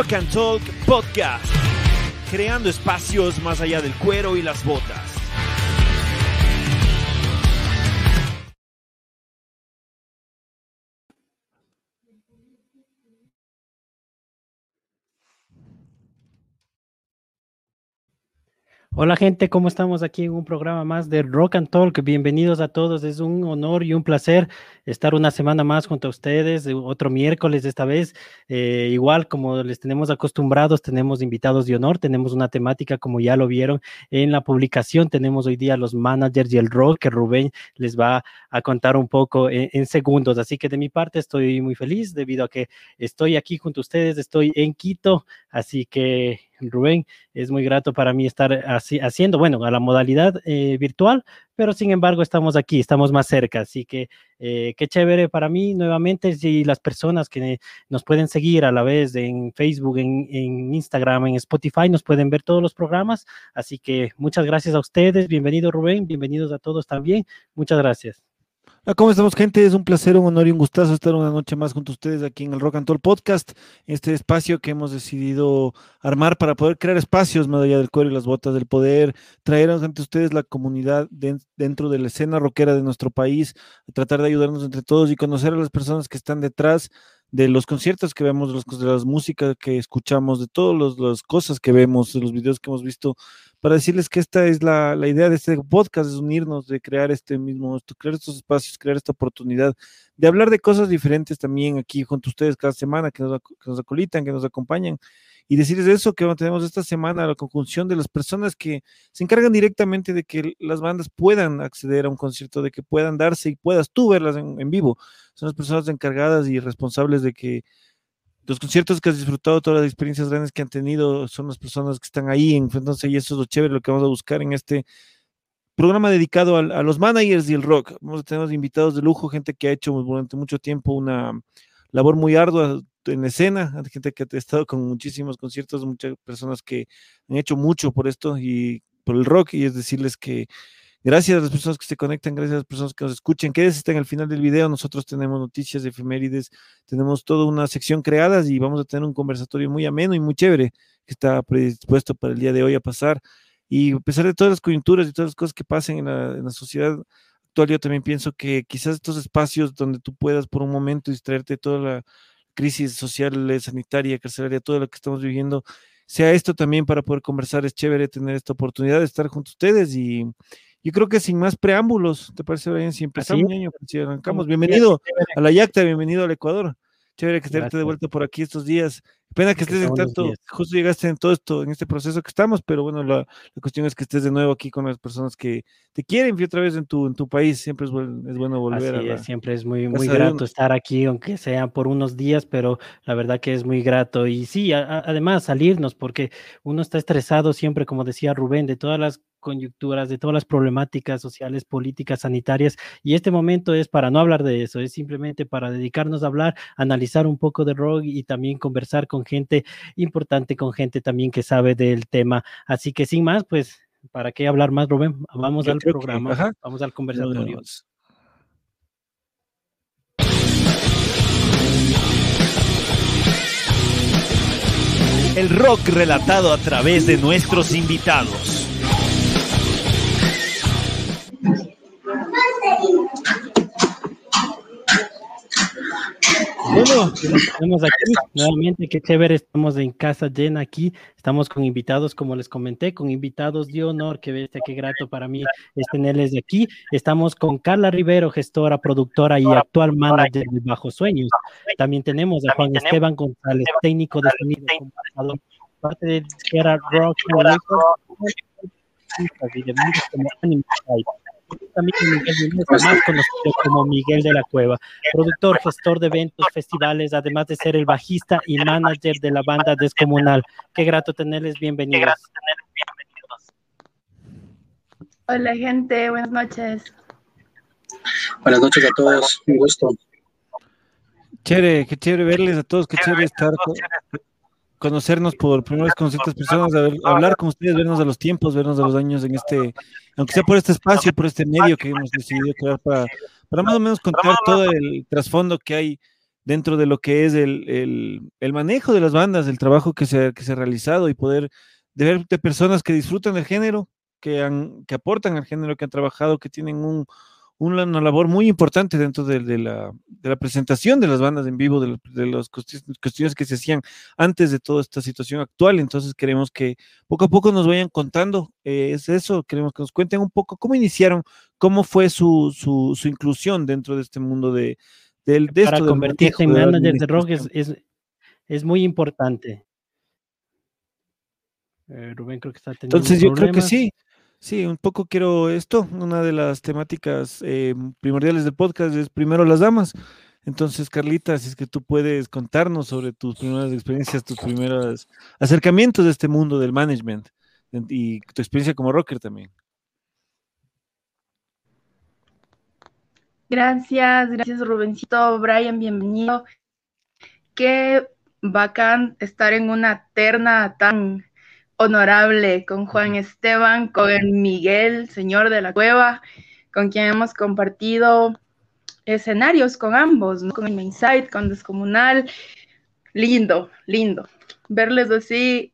Rock and Talk Podcast, creando espacios más allá del cuero y las botas. Hola gente, ¿cómo estamos aquí en un programa más de Rock and Talk? Bienvenidos a todos, es un honor y un placer estar una semana más junto a ustedes, otro miércoles esta vez. Eh, igual como les tenemos acostumbrados, tenemos invitados de honor, tenemos una temática como ya lo vieron en la publicación, tenemos hoy día los managers y el rock que Rubén les va a contar un poco en, en segundos. Así que de mi parte estoy muy feliz debido a que estoy aquí junto a ustedes, estoy en Quito, así que Rubén, es muy grato para mí estar así, haciendo, bueno, a la modalidad eh, virtual, pero sin embargo estamos aquí, estamos más cerca, así que eh, qué chévere para mí nuevamente si las personas que nos pueden seguir a la vez en Facebook, en, en Instagram, en Spotify, nos pueden ver todos los programas, así que muchas gracias a ustedes, bienvenido Rubén, bienvenidos a todos también, muchas gracias. Hola, ¿cómo estamos, gente? Es un placer, un honor y un gustazo estar una noche más junto a ustedes aquí en el Rock and Roll Podcast, este espacio que hemos decidido armar para poder crear espacios más allá del cuero y las botas del poder, traer ante ustedes la comunidad de, dentro de la escena rockera de nuestro país, tratar de ayudarnos entre todos y conocer a las personas que están detrás de los conciertos que vemos, de, los, de las músicas que escuchamos, de todas las cosas que vemos, de los videos que hemos visto, para decirles que esta es la, la, idea de este podcast, es unirnos, de crear este mismo, crear estos espacios, crear esta oportunidad de hablar de cosas diferentes también aquí junto a ustedes cada semana, que nos, que nos acolitan, que nos acompañan y decirles eso que tenemos esta semana, la conjunción de las personas que se encargan directamente de que las bandas puedan acceder a un concierto, de que puedan darse y puedas tú verlas en, vivo. Son las personas encargadas y responsables de que los conciertos que has disfrutado, todas las experiencias grandes que han tenido, son las personas que están ahí. Entonces, y eso es lo chévere, lo que vamos a buscar en este programa dedicado a, a los managers y el rock. Vamos a tener invitados de lujo, gente que ha hecho durante mucho tiempo una labor muy ardua en escena, hay gente que ha estado con muchísimos conciertos, muchas personas que han hecho mucho por esto y por el rock, y es decirles que gracias a las personas que se conectan, gracias a las personas que nos escuchen, quédense hasta en el final del video, nosotros tenemos noticias, efemérides, tenemos toda una sección creada y vamos a tener un conversatorio muy ameno y muy chévere que está predispuesto para el día de hoy a pasar, y a pesar de todas las coyunturas y todas las cosas que pasen en la, en la sociedad actual, yo también pienso que quizás estos espacios donde tú puedas por un momento distraerte de toda la crisis social, sanitaria, carcelaria, todo lo que estamos viviendo, sea esto también para poder conversar. Es chévere tener esta oportunidad de estar junto a ustedes y yo creo que sin más preámbulos, ¿te parece bien? Si empezamos, año, si arrancamos. Bienvenido a la Yacta, bienvenido al Ecuador. Chévere que estarte de vuelta por aquí estos días. Pena que estés en tanto, justo llegaste en todo esto, en este proceso que estamos, pero bueno, la, la, cuestión es que estés de nuevo aquí con las personas que te quieren y otra vez en tu, en tu país. Siempre es, buen, es bueno volver. Así a la, es, siempre es muy, muy grato estar aquí, aunque sea por unos días, pero la verdad que es muy grato. Y sí, a, a, además salirnos, porque uno está estresado siempre, como decía Rubén, de todas las coyunturas, de todas las problemáticas sociales, políticas, sanitarias, y este momento es para no hablar de eso, es simplemente para dedicarnos a hablar, analizar un poco de rock y también conversar con gente importante, con gente también que sabe del tema. Así que sin más, pues, ¿para qué hablar más, Rubén? Vamos Yo al programa, que, vamos al conversatorio. No, El rock relatado a través de nuestros invitados. Bueno, estamos aquí nuevamente, qué chévere, estamos en casa llena aquí, estamos con invitados, como les comenté, con invitados de honor, que bestia, qué grato para mí es tenerles aquí. Estamos con Carla Rivero, gestora, productora y actual manager de Bajo Sueños. También tenemos a Juan Esteban González, técnico de sonido, parte de Sierra Rock y de como Anime también Miguel más conocido como Miguel de la Cueva, productor, gestor de eventos, festivales, además de ser el bajista y manager de la banda Descomunal. Qué grato tenerles bienvenidos. Grato tenerles bienvenidos. Hola gente, buenas noches. Buenas noches a todos, un gusto. Chévere, qué chévere verles a todos, qué chévere estar con, conocernos por primera vez con ciertas personas, ver, hablar con ustedes, vernos a los tiempos, vernos a los años en este, aunque sea por este espacio, por este medio que hemos decidido crear para, para más o menos contar todo el trasfondo que hay dentro de lo que es el, manejo de las bandas, el trabajo que se, que se ha realizado y poder de ver de personas que disfrutan del género, que, han, que aportan al género, que han trabajado, que tienen un, una, labor muy importante dentro de, la, de, la, presentación de las bandas en vivo, de, de las cuestiones que se hacían antes de toda esta situación actual. Entonces queremos que poco a poco nos vayan contando, eh, es eso, queremos que nos cuenten un poco cómo iniciaron, cómo fue su, su, su inclusión dentro de este mundo de, del, de Para convertirse en manager de rock es, es, es muy importante. Eh, Rubén creo que está teniendo Entonces yo creo que sí. Sí, un poco quiero esto. Una de las temáticas eh, primordiales del podcast es primero las damas. Entonces, Carlita, si es que tú puedes contarnos sobre tus primeras experiencias, tus primeros acercamientos de este mundo del management y tu experiencia como rocker también. Gracias, gracias Rubencito, Brian, bienvenido. Qué bacán estar en una terna tan honorable con Juan Esteban, con Miguel, señor de la cueva, con quien hemos compartido escenarios con ambos, con el Mainside, con Descomunal. Lindo, lindo. Verles así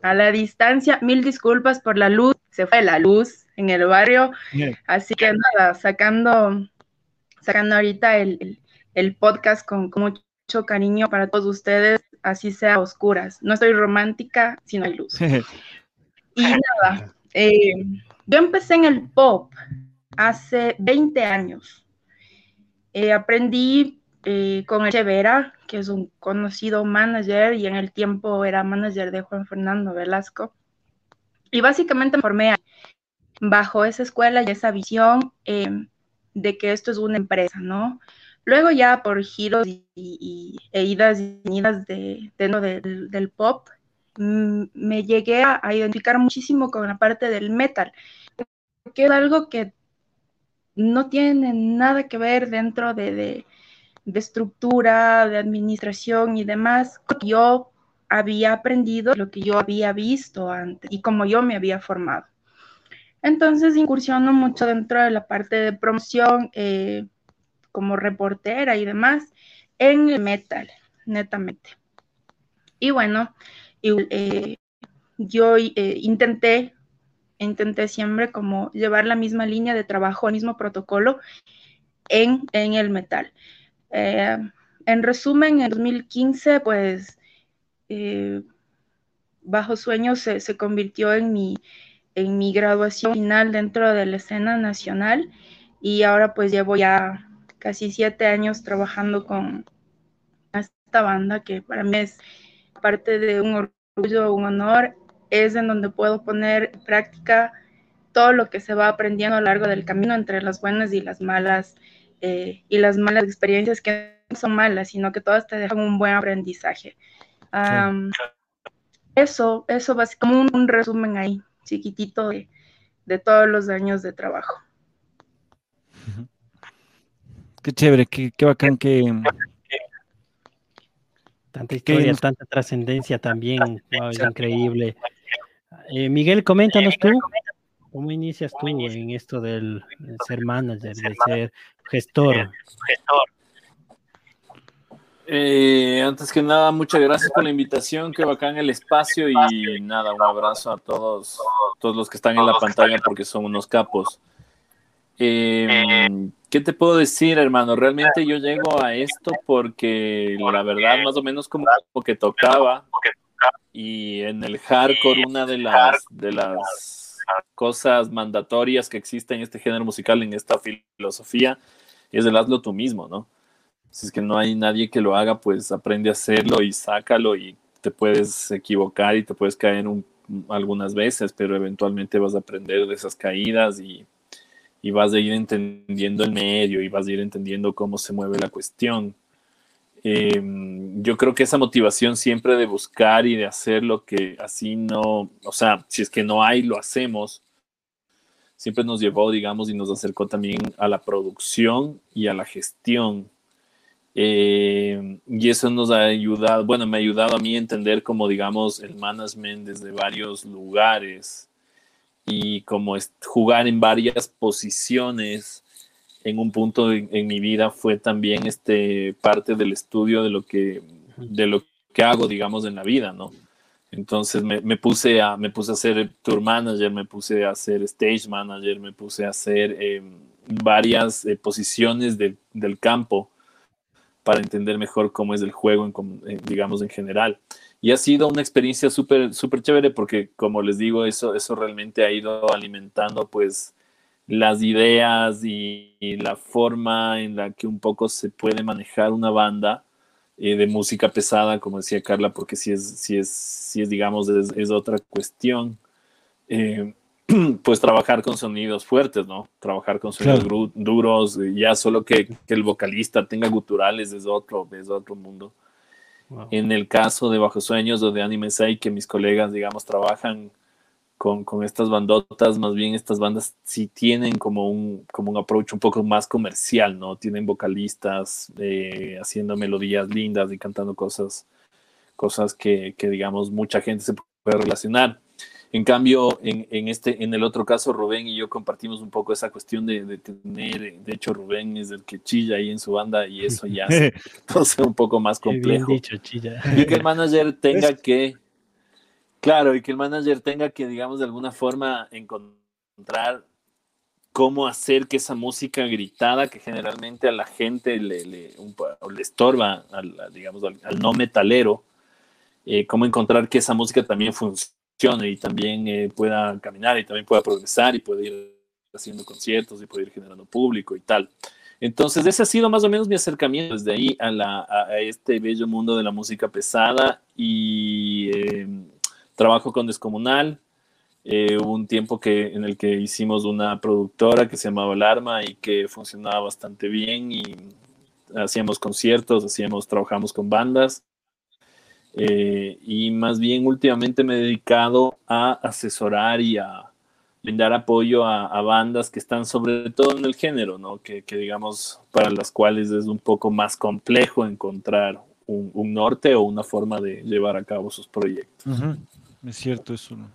a la distancia. Mil disculpas por la luz, se fue la luz en el barrio. Así que nada, sacando, sacando ahorita el, podcast con, con mucho cariño para todos ustedes así sea oscuras. No estoy romántica si no hay luz. y nada, eh, yo empecé en el pop hace 20 años. Eh, aprendí eh, con el Chevera, que es un conocido manager y en el tiempo era manager de Juan Fernando Velasco. Y básicamente me formé bajo esa escuela y esa visión de que esto es una empresa, ¿no? Luego ya por giros y, e idas y venidas de, del, pop, mm, me llegué a, identificar muchísimo con la parte del metal, que es algo que no tiene nada que ver dentro de, estructura, de administración y demás. Yo había aprendido lo que yo había visto antes y como yo me había formado. Entonces incursiono mucho dentro de la parte de promoción. Eh, como reportera y demás en el metal, netamente. Y bueno, eh, yo eh, intenté, intenté siempre como llevar la misma línea de trabajo, el mismo protocolo en, el metal. Eh, en resumen, en 2015, pues, Bajo Sueños se, se, convirtió en mi, en mi graduación final dentro de la escena nacional y ahora pues llevo ya casi siete años trabajando con esta banda que para mí es parte de un orgullo, un honor, es en donde puedo poner en práctica todo lo que se va aprendiendo a lo largo del camino entre las buenas y las malas eh, y las malas experiencias que no son malas, sino que todas te dejan un buen aprendizaje. Eso, eso va como un, resumen ahí, chiquitito de, de todos los años de trabajo. Qué chévere, qué, bacán que... Tanta historia, tanta trascendencia también, increíble. Eh, Miguel, coméntanos tú, ¿cómo inicias tú en esto del ser manager, de ser gestor? Eh, antes que nada, muchas gracias por la invitación, qué bacán el espacio y nada, un abrazo a todos, todos los que están en la pantalla porque son unos capos. Eh, ¿Qué te puedo decir, hermano? Realmente yo llego a esto porque la verdad, más o menos como, que tocaba y en el hardcore una de las, de las cosas mandatorias que existe en este género musical, en esta filosofía, es el hazlo tú mismo, ¿no? Si es que no hay nadie que lo haga, pues aprende a hacerlo y sácalo y te puedes equivocar y te puedes caer algunas veces, pero eventualmente vas a aprender de esas caídas y y vas a ir entendiendo el medio y vas a ir entendiendo cómo se mueve la cuestión. Em, yo creo que esa motivación siempre de buscar y de hacer lo que así no, o sea, si es que no hay, lo hacemos, siempre nos llevó, digamos, y nos acercó también a la producción y a la gestión. Em, y eso nos ha ayudado, bueno, me ha ayudado a mí a entender como, digamos, el management desde varios lugares y como jugar en varias posiciones en un punto en, en, mi vida fue también este, parte del estudio de lo, que, de lo que hago, digamos, en la vida, ¿no? Entonces me, me, puse a, me puse a hacer tour manager, me puse a hacer stage manager, me puse a hacer eh, varias eh, posiciones de, del campo para entender mejor cómo es el juego, en, digamos, en general. Y ha sido una experiencia súper, súper chévere porque, como les digo, eso, eso realmente ha ido alimentando, pues, las ideas y, y la forma en la que un poco se puede manejar una banda eh, de música pesada, como decía Carla, porque si es, si es, si es digamos, es, es otra cuestión. Eh, pues trabajar con sonidos fuertes, ¿no? Trabajar con sonidos claro. duros, ya solo que, que, el vocalista tenga guturales es otro, es otro mundo. En el caso de Bajo Sueños o de Anime Sai, que mis colegas, digamos, trabajan con, con, estas bandotas, más bien estas bandas sí tienen como un, como un approach un poco más comercial, ¿no? Tienen vocalistas eh, haciendo melodías lindas y cantando cosas, cosas que, que, digamos, mucha gente se puede relacionar. En cambio, en, en, este, en el otro caso, Rubén y yo compartimos un poco esa cuestión de, de tener, de hecho, Rubén es el que chilla ahí en su banda y eso ya hace todo sea un poco más complejo. Dicho, chilla. Y que el manager tenga que Claro, y que el manager tenga que, digamos, de alguna forma encontrar cómo hacer que esa música gritada que generalmente a la gente le, le, un, le estorba, al, digamos, al, al, no metalero, eh, cómo encontrar que esa música también funcione y también eh, pueda caminar y también pueda progresar y pueda ir haciendo conciertos y pueda ir generando público y tal. Entonces, ese ha sido más o menos mi acercamiento desde ahí a, la, a este bello mundo de la música pesada y... Eh, trabajo con Descomunal. Eh, hubo un tiempo que, en el que hicimos una productora que se llamaba Alarma y que funcionaba bastante bien y hacíamos conciertos, hacíamos, trabajamos con bandas. Eh, y más bien últimamente me he dedicado a asesorar y a brindar apoyo a, bandas que están sobre todo en el género, ¿no? Que, que, digamos para las cuales es un poco más complejo encontrar un, norte o una forma de llevar a cabo sus proyectos. Es cierto eso. ¿no?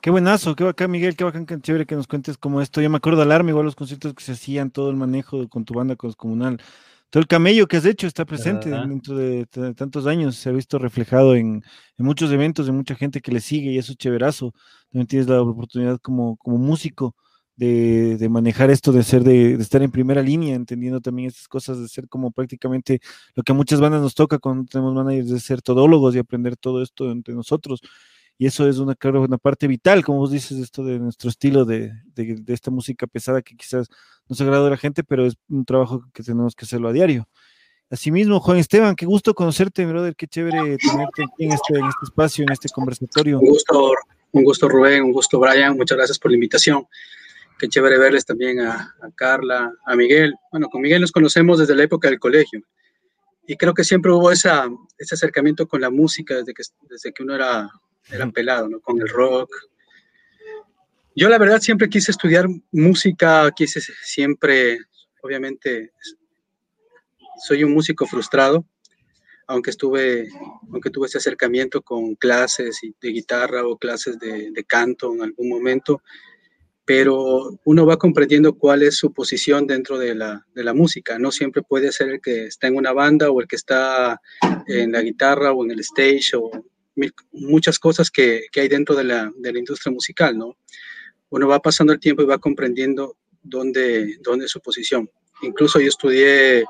Qué buenazo, qué bacán, Miguel, qué bacán, qué chévere que nos cuentes como esto. Yo me acuerdo de Alarma, igual los conciertos que se hacían, todo el manejo con tu banda comunal. Todo el camello que has hecho está presente dentro de, tantos años, se ha visto reflejado en, en, muchos eventos de mucha gente que le sigue y eso es chéverazo. También tienes la oportunidad como, como músico de, de, manejar esto, de ser, de, de, estar en primera línea, entendiendo también estas cosas, de ser como prácticamente lo que a muchas bandas nos toca cuando tenemos managers, de ser todólogos y aprender todo esto entre nosotros. Y eso es una, claro, una parte vital, como vos dices, esto de nuestro estilo de, de, de esta música pesada que quizás no se agrada a la gente, pero es un trabajo que tenemos que hacerlo a diario. Asimismo, Juan Esteban, qué gusto conocerte, brother, qué chévere tenerte aquí en este, en este espacio, en este conversatorio. Un gusto, un gusto Rubén, un gusto Brian, muchas gracias por la invitación qué chévere verles también a, a, Carla, a Miguel. Bueno, con Miguel nos conocemos desde la época del colegio y creo que siempre hubo esa, ese acercamiento con la música desde que, desde que uno era, era pelado, ¿no? Con el rock. Yo la verdad siempre quise estudiar música, quise siempre, obviamente, soy un músico frustrado, aunque estuve, aunque tuve ese acercamiento con clases de guitarra o clases de, canto en algún momento, pero uno va comprendiendo cuál es su posición dentro de la, de la, música. No siempre puede ser el que está en una banda o el que está en la guitarra o en el stage o muchas cosas que, que hay dentro de la, de la, industria musical, ¿no? Uno va pasando el tiempo y va comprendiendo dónde, dónde es su posición. Incluso yo estudié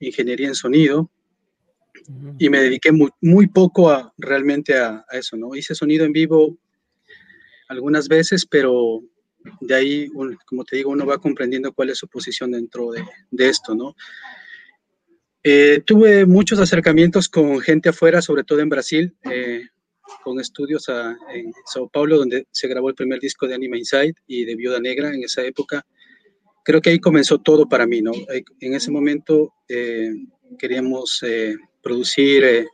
ingeniería en sonido y me dediqué muy, muy poco a, realmente a, a eso, ¿no? Hice sonido en vivo algunas veces, pero de ahí, como te digo, uno va comprendiendo cuál es su posición dentro de, de esto, ¿no? Eh, tuve muchos acercamientos con gente afuera, sobre todo en Brasil, eh, con estudios a, en Sao Paulo, donde se grabó el primer disco de Anima Inside y de Viuda Negra en esa época. Creo que ahí comenzó todo para mí, ¿no? En ese momento eh, queríamos producir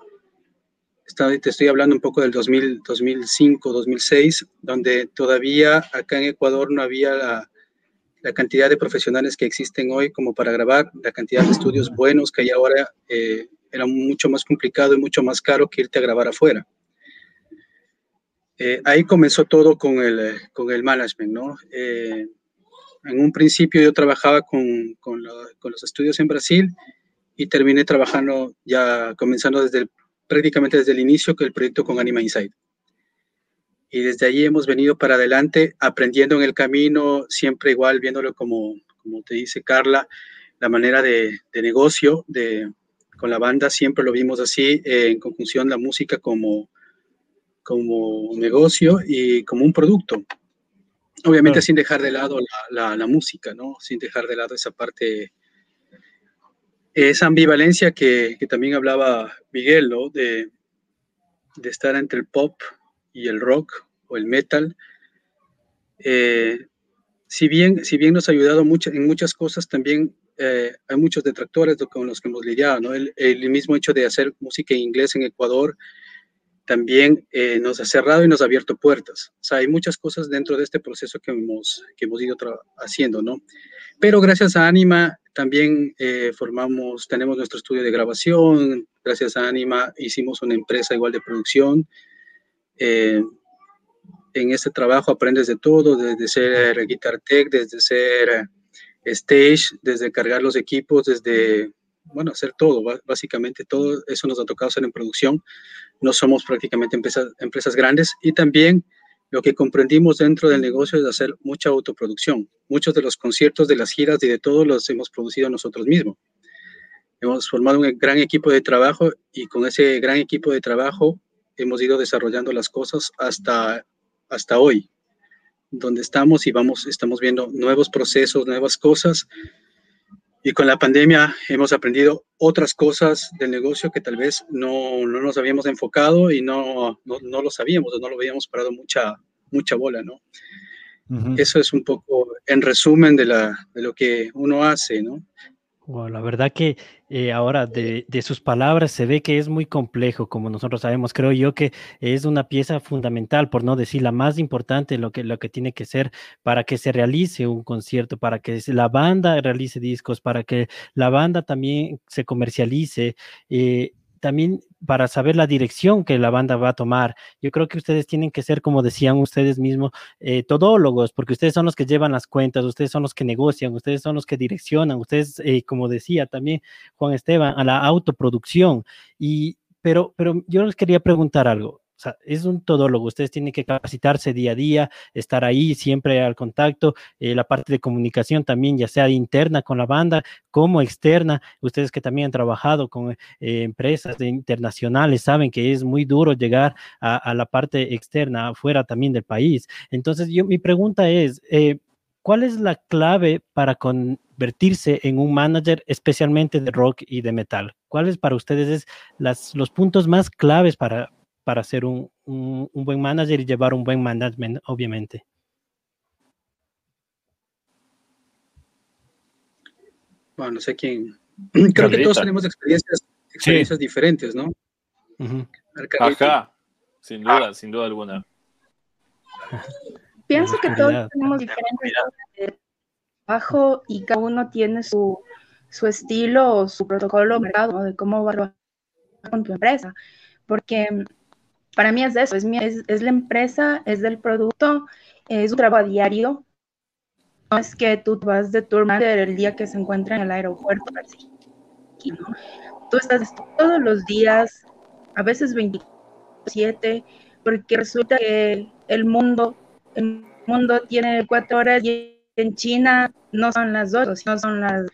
te estoy hablando un poco del 2000, 2005, 2006, donde todavía acá en Ecuador no había la, la, cantidad de profesionales que existen hoy como para grabar, la cantidad de estudios buenos que hay ahora, eh, era mucho más complicado y mucho más caro que irte a grabar afuera. Eh, ahí comenzó todo con el, con el management, ¿no? Eh, En un principio yo trabajaba con, con, los estudios en Brasil y terminé trabajando ya comenzando desde prácticamente desde el inicio que el proyecto con Anima Inside. Y desde ahí hemos venido para adelante, aprendiendo en el camino, siempre igual viéndolo como, como te dice Carla, la manera de, de negocio de, con la banda, siempre lo vimos así, eh, en conjunción la música como, como negocio y como un producto. Obviamente sin dejar de lado la, la, la, música, ¿no? Sin dejar de lado esa parte esa ambivalencia que, que, también hablaba Miguel, ¿no? De, de, estar entre el pop y el rock o el metal. Eh, si, bien, si bien nos ha ayudado mucho, en muchas cosas, también eh, hay muchos detractores con los que hemos lidiado, ¿no? El, el, mismo hecho de hacer música en inglés en Ecuador también eh, nos ha cerrado y nos ha abierto puertas. O sea, hay muchas cosas dentro de este proceso que hemos, que hemos ido haciendo, ¿no? Pero gracias a Anima también eh, formamos, tenemos nuestro estudio de grabación, gracias a Anima hicimos una empresa igual de producción. Eh, en este trabajo aprendes de todo, desde ser guitar tech, desde ser stage, desde cargar los equipos, desde, bueno, hacer todo, básicamente todo eso nos ha tocado hacer en producción. No somos prácticamente empresas, empresas grandes y también lo que comprendimos dentro del negocio es hacer mucha autoproducción. Muchos de los conciertos, de las giras y de todo los hemos producido nosotros mismos. Hemos formado un gran equipo de trabajo y con ese gran equipo de trabajo hemos ido desarrollando las cosas hasta, hasta hoy, donde estamos y vamos, estamos viendo nuevos procesos, nuevas cosas. Y con la pandemia hemos aprendido otras cosas del negocio que tal vez no, no nos habíamos enfocado y no, no, no, lo sabíamos, no lo habíamos parado mucha, mucha bola, ¿no? Uh -huh. Eso es un poco en resumen de, la, de lo que uno hace, ¿no? Wow, la verdad que eh, ahora de, de, sus palabras se ve que es muy complejo, como nosotros sabemos. Creo yo que es una pieza fundamental, por no decir la más importante, lo que, lo que tiene que ser para que se realice un concierto, para que la banda realice discos, para que la banda también se comercialice. Eh, también para saber la dirección que la banda va a tomar. Yo creo que ustedes tienen que ser, como decían ustedes mismos, eh, todólogos, porque ustedes son los que llevan las cuentas, ustedes son los que negocian, ustedes son los que direccionan, ustedes, eh, como decía también Juan Esteban, a la autoproducción. Y, pero, pero yo les quería preguntar algo. Sea, es un todólogo, ustedes tienen que capacitarse día a día, estar ahí siempre al contacto, eh, la parte de comunicación también, ya sea interna con la banda como externa, ustedes que también han trabajado con eh, empresas internacionales saben que es muy duro llegar a, a, la parte externa, afuera también del país. Entonces, yo, mi pregunta es, eh, ¿cuál es la clave para convertirse en un manager especialmente de rock y de metal? ¿Cuáles para ustedes es las, los puntos más claves para, para ser un, un, un, buen manager y llevar un buen management, obviamente. Bueno, no sé quién. Creo Carlita. que todos tenemos experiencias, experiencias sí. diferentes, ¿no? Uh -huh. Ajá, sin duda, sin duda alguna. Pienso que todos tenemos diferentes trabajo y cada uno tiene su, su estilo o su protocolo mercado ¿no? de cómo va a trabajar con tu empresa. Porque para mí es eso, es, mi, es, es, la empresa, es del producto, es un trabajo diario. No es que tú vas de tu el día que se encuentra en el aeropuerto. Así, ¿no? Tú estás todos los días, a veces 27, porque resulta que el mundo, el mundo tiene cuatro horas y en China no son las dos, sino son las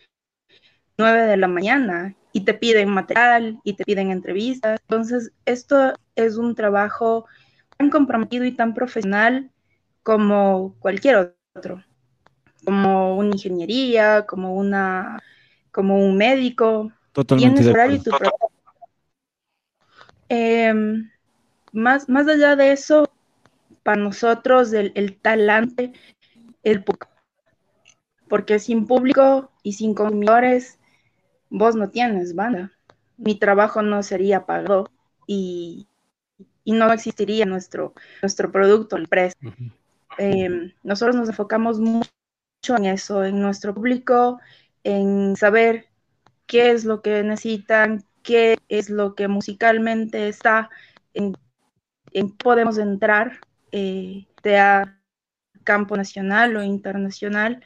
nueve de la mañana y te piden material y te piden entrevistas. Entonces, esto es un trabajo tan comprometido y tan profesional como cualquier otro, como una ingeniería, como una como un médico. Totalmente. Tienes horario y tu eh, más, más allá de eso, para nosotros el, el talante, el público. Porque sin público y sin consumidores, vos no tienes banda. Mi trabajo no sería pagado y, y no existiría nuestro, nuestro producto, el precio. Uh -huh. eh, nosotros nos enfocamos mucho en eso, en nuestro público, en saber qué es lo que necesitan, qué es lo que musicalmente está, en, en podemos entrar, eh, te a campo nacional o internacional.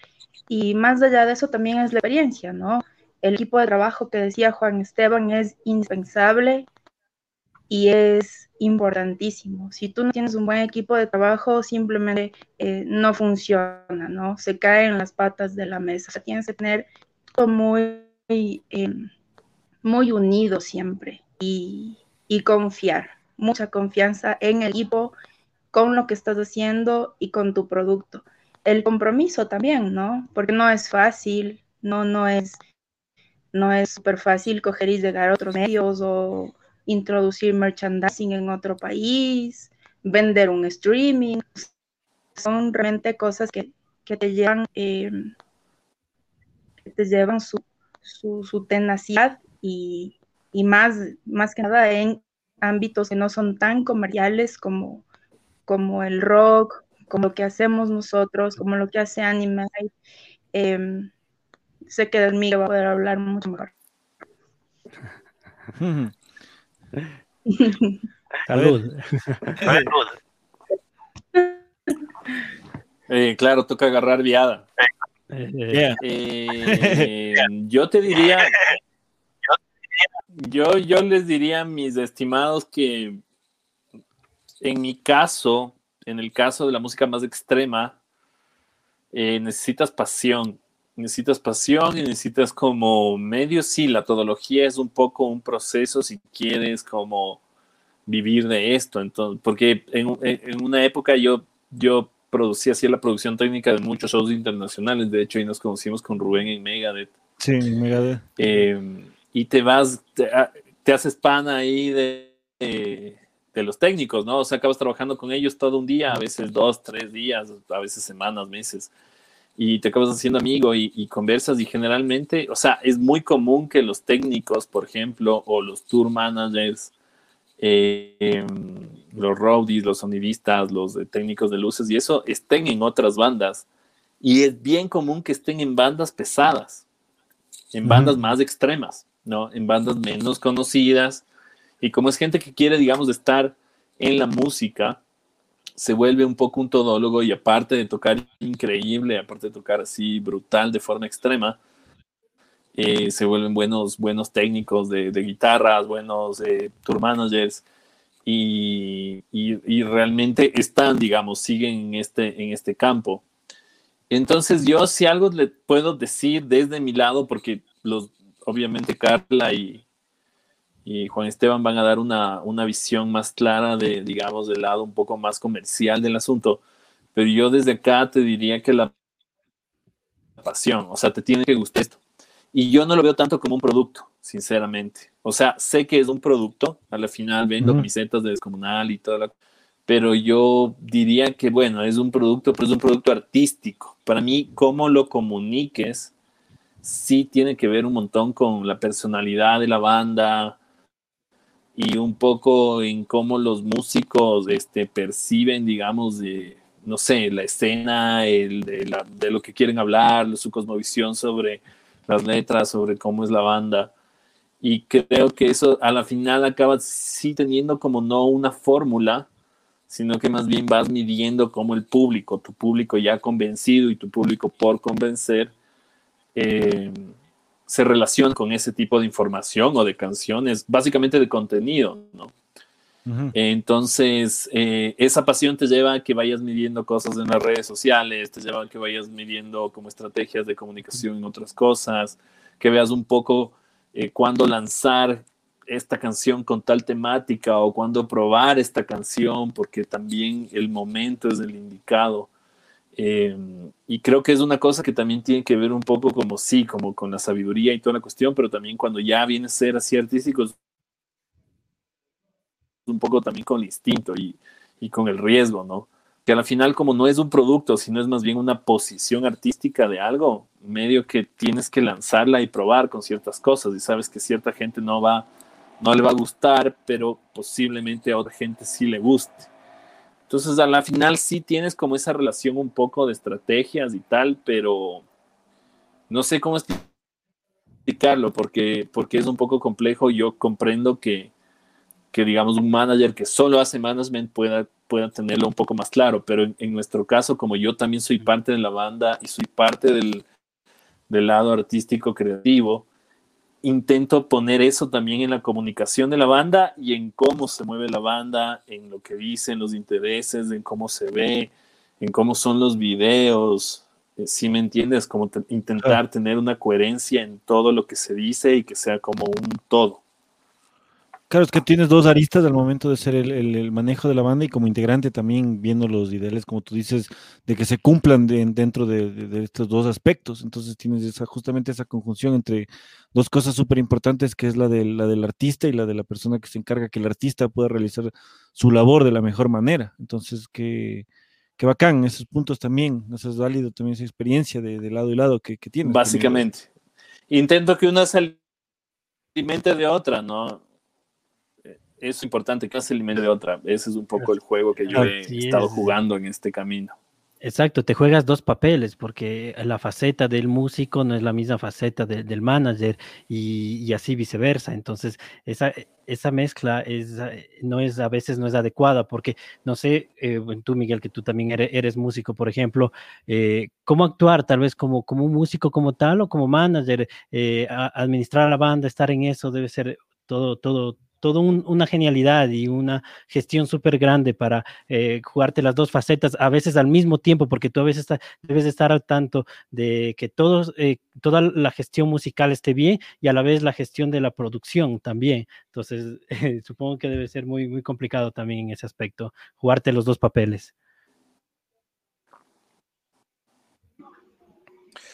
Y más allá de eso también es la experiencia, ¿no? El equipo de trabajo que decía Juan Esteban es indispensable y es importantísimo. Si tú no tienes un buen equipo de trabajo, simplemente eh, no funciona, ¿no? Se cae en las patas de la mesa. O sea, tienes que tener todo muy, eh, muy unido siempre y, y confiar, mucha confianza en el equipo, con lo que estás haciendo y con tu producto. El compromiso también, ¿no? Porque no es fácil, no, no es no es súper fácil coger y llegar a otros medios o introducir merchandising en otro país, vender un streaming. Son realmente cosas que, te llevan, eh, te llevan su, su, tenacidad y, más, más que nada en ámbitos que no son tan comerciales como, como el rock, como lo que hacemos nosotros, como lo que hace Anime. Eh, sé que del mío va a poder hablar mucho mejor. Salud. Eh, claro, toca agarrar viada. Eh, yo te diría, yo, yo les diría a mis estimados que en mi caso, en el caso de la música más extrema, eh, necesitas pasión necesitas pasión y necesitas como medio, sí, la todología es un poco un proceso si quieres como vivir de esto, entonces, porque en, una época yo, yo producía, hacía la producción técnica de muchos shows internacionales, de hecho, y nos conocimos con Rubén en Megadeth. Sí, Megadeth. Eh, y te vas, te, haces pan ahí de, de, los técnicos, ¿no? O sea, acabas trabajando con ellos todo un día, a veces dos, tres días, a veces semanas, meses y te acabas haciendo amigo y, conversas y generalmente, o sea, es muy común que los técnicos, por ejemplo, o los tour managers, eh, em, los roadies, los sonidistas, los técnicos de luces y eso estén en otras bandas. Y es bien común que estén en bandas pesadas, en bandas más extremas, ¿no? En bandas menos conocidas. Y como es gente que quiere, digamos, estar en la música, se vuelve un poco un todólogo y aparte de tocar increíble, aparte de tocar así brutal de forma extrema, eh, se vuelven buenos, buenos técnicos de, guitarras, buenos eh, tour managers y, y, realmente están, digamos, siguen en este, en este campo. Entonces yo si algo le puedo decir desde mi lado, porque los, obviamente Carla y, y Juan Esteban van a dar una, visión más clara de, digamos, del lado un poco más comercial del asunto. Pero yo desde acá te diría que la pasión, o sea, te tiene que gustar esto. Y yo no lo veo tanto como un producto, sinceramente. O sea, sé que es un producto, a la final vendo camisetas de descomunal y todo, pero yo diría que, bueno, es un producto, pero es un producto artístico. Para mí, cómo lo comuniques, sí tiene que ver un montón con la personalidad de la banda, y un poco en cómo los músicos este, perciben, digamos, de, no sé, la escena, el, de, la, de, lo que quieren hablar, su cosmovisión sobre las letras, sobre cómo es la banda. Y creo que eso a la final acaba sí teniendo como no una fórmula, sino que más bien vas midiendo como el público, tu público ya convencido y tu público por convencer, eh, se relaciona con ese tipo de información o de canciones, básicamente de contenido, ¿no? Entonces, eh, esa pasión te lleva a que vayas midiendo cosas en las redes sociales, te lleva a que vayas midiendo como estrategias de comunicación en otras cosas, que veas un poco eh, cuándo lanzar esta canción con tal temática o cuándo probar esta canción, porque también el momento es el indicado. Em, y creo que es una cosa que también tiene que ver un poco como sí, como con la sabiduría y toda la cuestión, pero también cuando ya viene a ser así artístico, un poco también con el instinto y, y con el riesgo, ¿no? Que al final como no es un producto, sino es más bien una posición artística de algo, medio que tienes que lanzarla y probar con ciertas cosas y sabes que cierta gente no va, no le va a gustar, pero posiblemente a otra gente sí le guste. Entonces, a la final sí tienes como esa relación un poco de estrategias y tal, pero no sé cómo explicarlo porque, porque es un poco complejo. Yo comprendo que, que, digamos, un manager que solo hace management pueda, pueda tenerlo un poco más claro, pero en, nuestro caso, como yo también soy parte de la banda y soy parte del, del lado artístico creativo, intento poner eso también en la comunicación de la banda y en cómo se mueve la banda, en lo que dicen los intereses, en cómo se ve, en cómo son los videos. Eh, si me entiendes, como intentar tener una coherencia en todo lo que se dice y que sea como un todo. Claro, es que tienes dos aristas al momento de ser el, manejo de la banda y como integrante también viendo los ideales, como tú dices, de que se cumplan dentro de, estos dos aspectos. Entonces tienes esa, justamente esa conjunción entre dos cosas súper importantes, que es la, de, la del artista y la de la persona que se encarga que el artista pueda realizar su labor de la mejor manera. Entonces, que, que bacán, esos puntos también, eso es válido también esa experiencia de, lado y lado que, que tienes. Básicamente. Intento que una se de otra, ¿no? Es importante que se alimento de otra. Ese es un poco el juego que yo he estado jugando en este camino. Exacto, te juegas dos papeles porque la faceta del músico no es la misma faceta del manager y, así viceversa. Entonces, esa, esa mezcla es, no es, a veces no es adecuada porque, no sé, eh, tú Miguel, que tú también eres, músico, por ejemplo, eh, ¿cómo actuar tal vez como, como un músico como tal o como manager? Eh, administrar a la banda, estar en eso debe ser todo, todo, toda una genialidad y una gestión súper grande para eh, jugarte las dos facetas a veces al mismo tiempo, porque tú a veces debes estar al tanto de que todos, eh, toda la gestión musical esté bien y a la vez la gestión de la producción también. Entonces, supongo que debe ser muy, muy complicado también en ese aspecto, jugarte los dos papeles.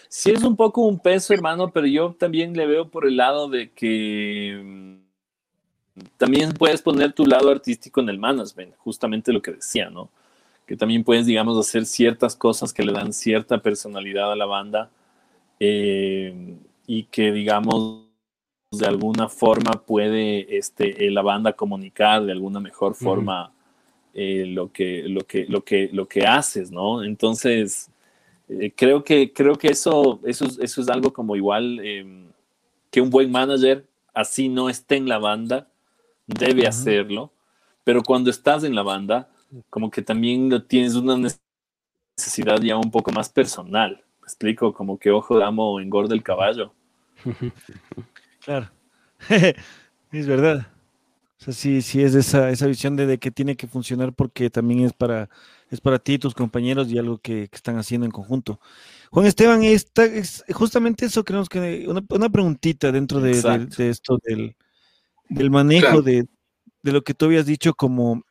Sí, es un poco un peso, hermano, pero yo también le veo por el lado de que mm, también puedes poner tu lado artístico en el management, justamente lo que decía, ¿no? Que también puedes, digamos, hacer ciertas cosas que le dan cierta personalidad a la banda eh, y que, digamos, de alguna forma puede este, eh, la banda comunicar de alguna mejor forma eh, lo, que, lo, que, lo, que, lo que haces, ¿no? Entonces, creo que, creo que eso, eso, eso es algo como igual que un buen manager, así no esté en la banda, debe hacerlo, pero cuando estás en la banda, como que también tienes una necesidad ya un poco más personal. Me explico, como que ojo de amo engorda el caballo. Claro, es verdad. O sea, sí, sí es esa, esa visión de, que tiene que funcionar porque también es para, es para ti y tus compañeros y algo que, están haciendo en conjunto. Juan Esteban, esta, es justamente eso creemos que una, una preguntita dentro de, esto del, del manejo de, lo que tú habías dicho como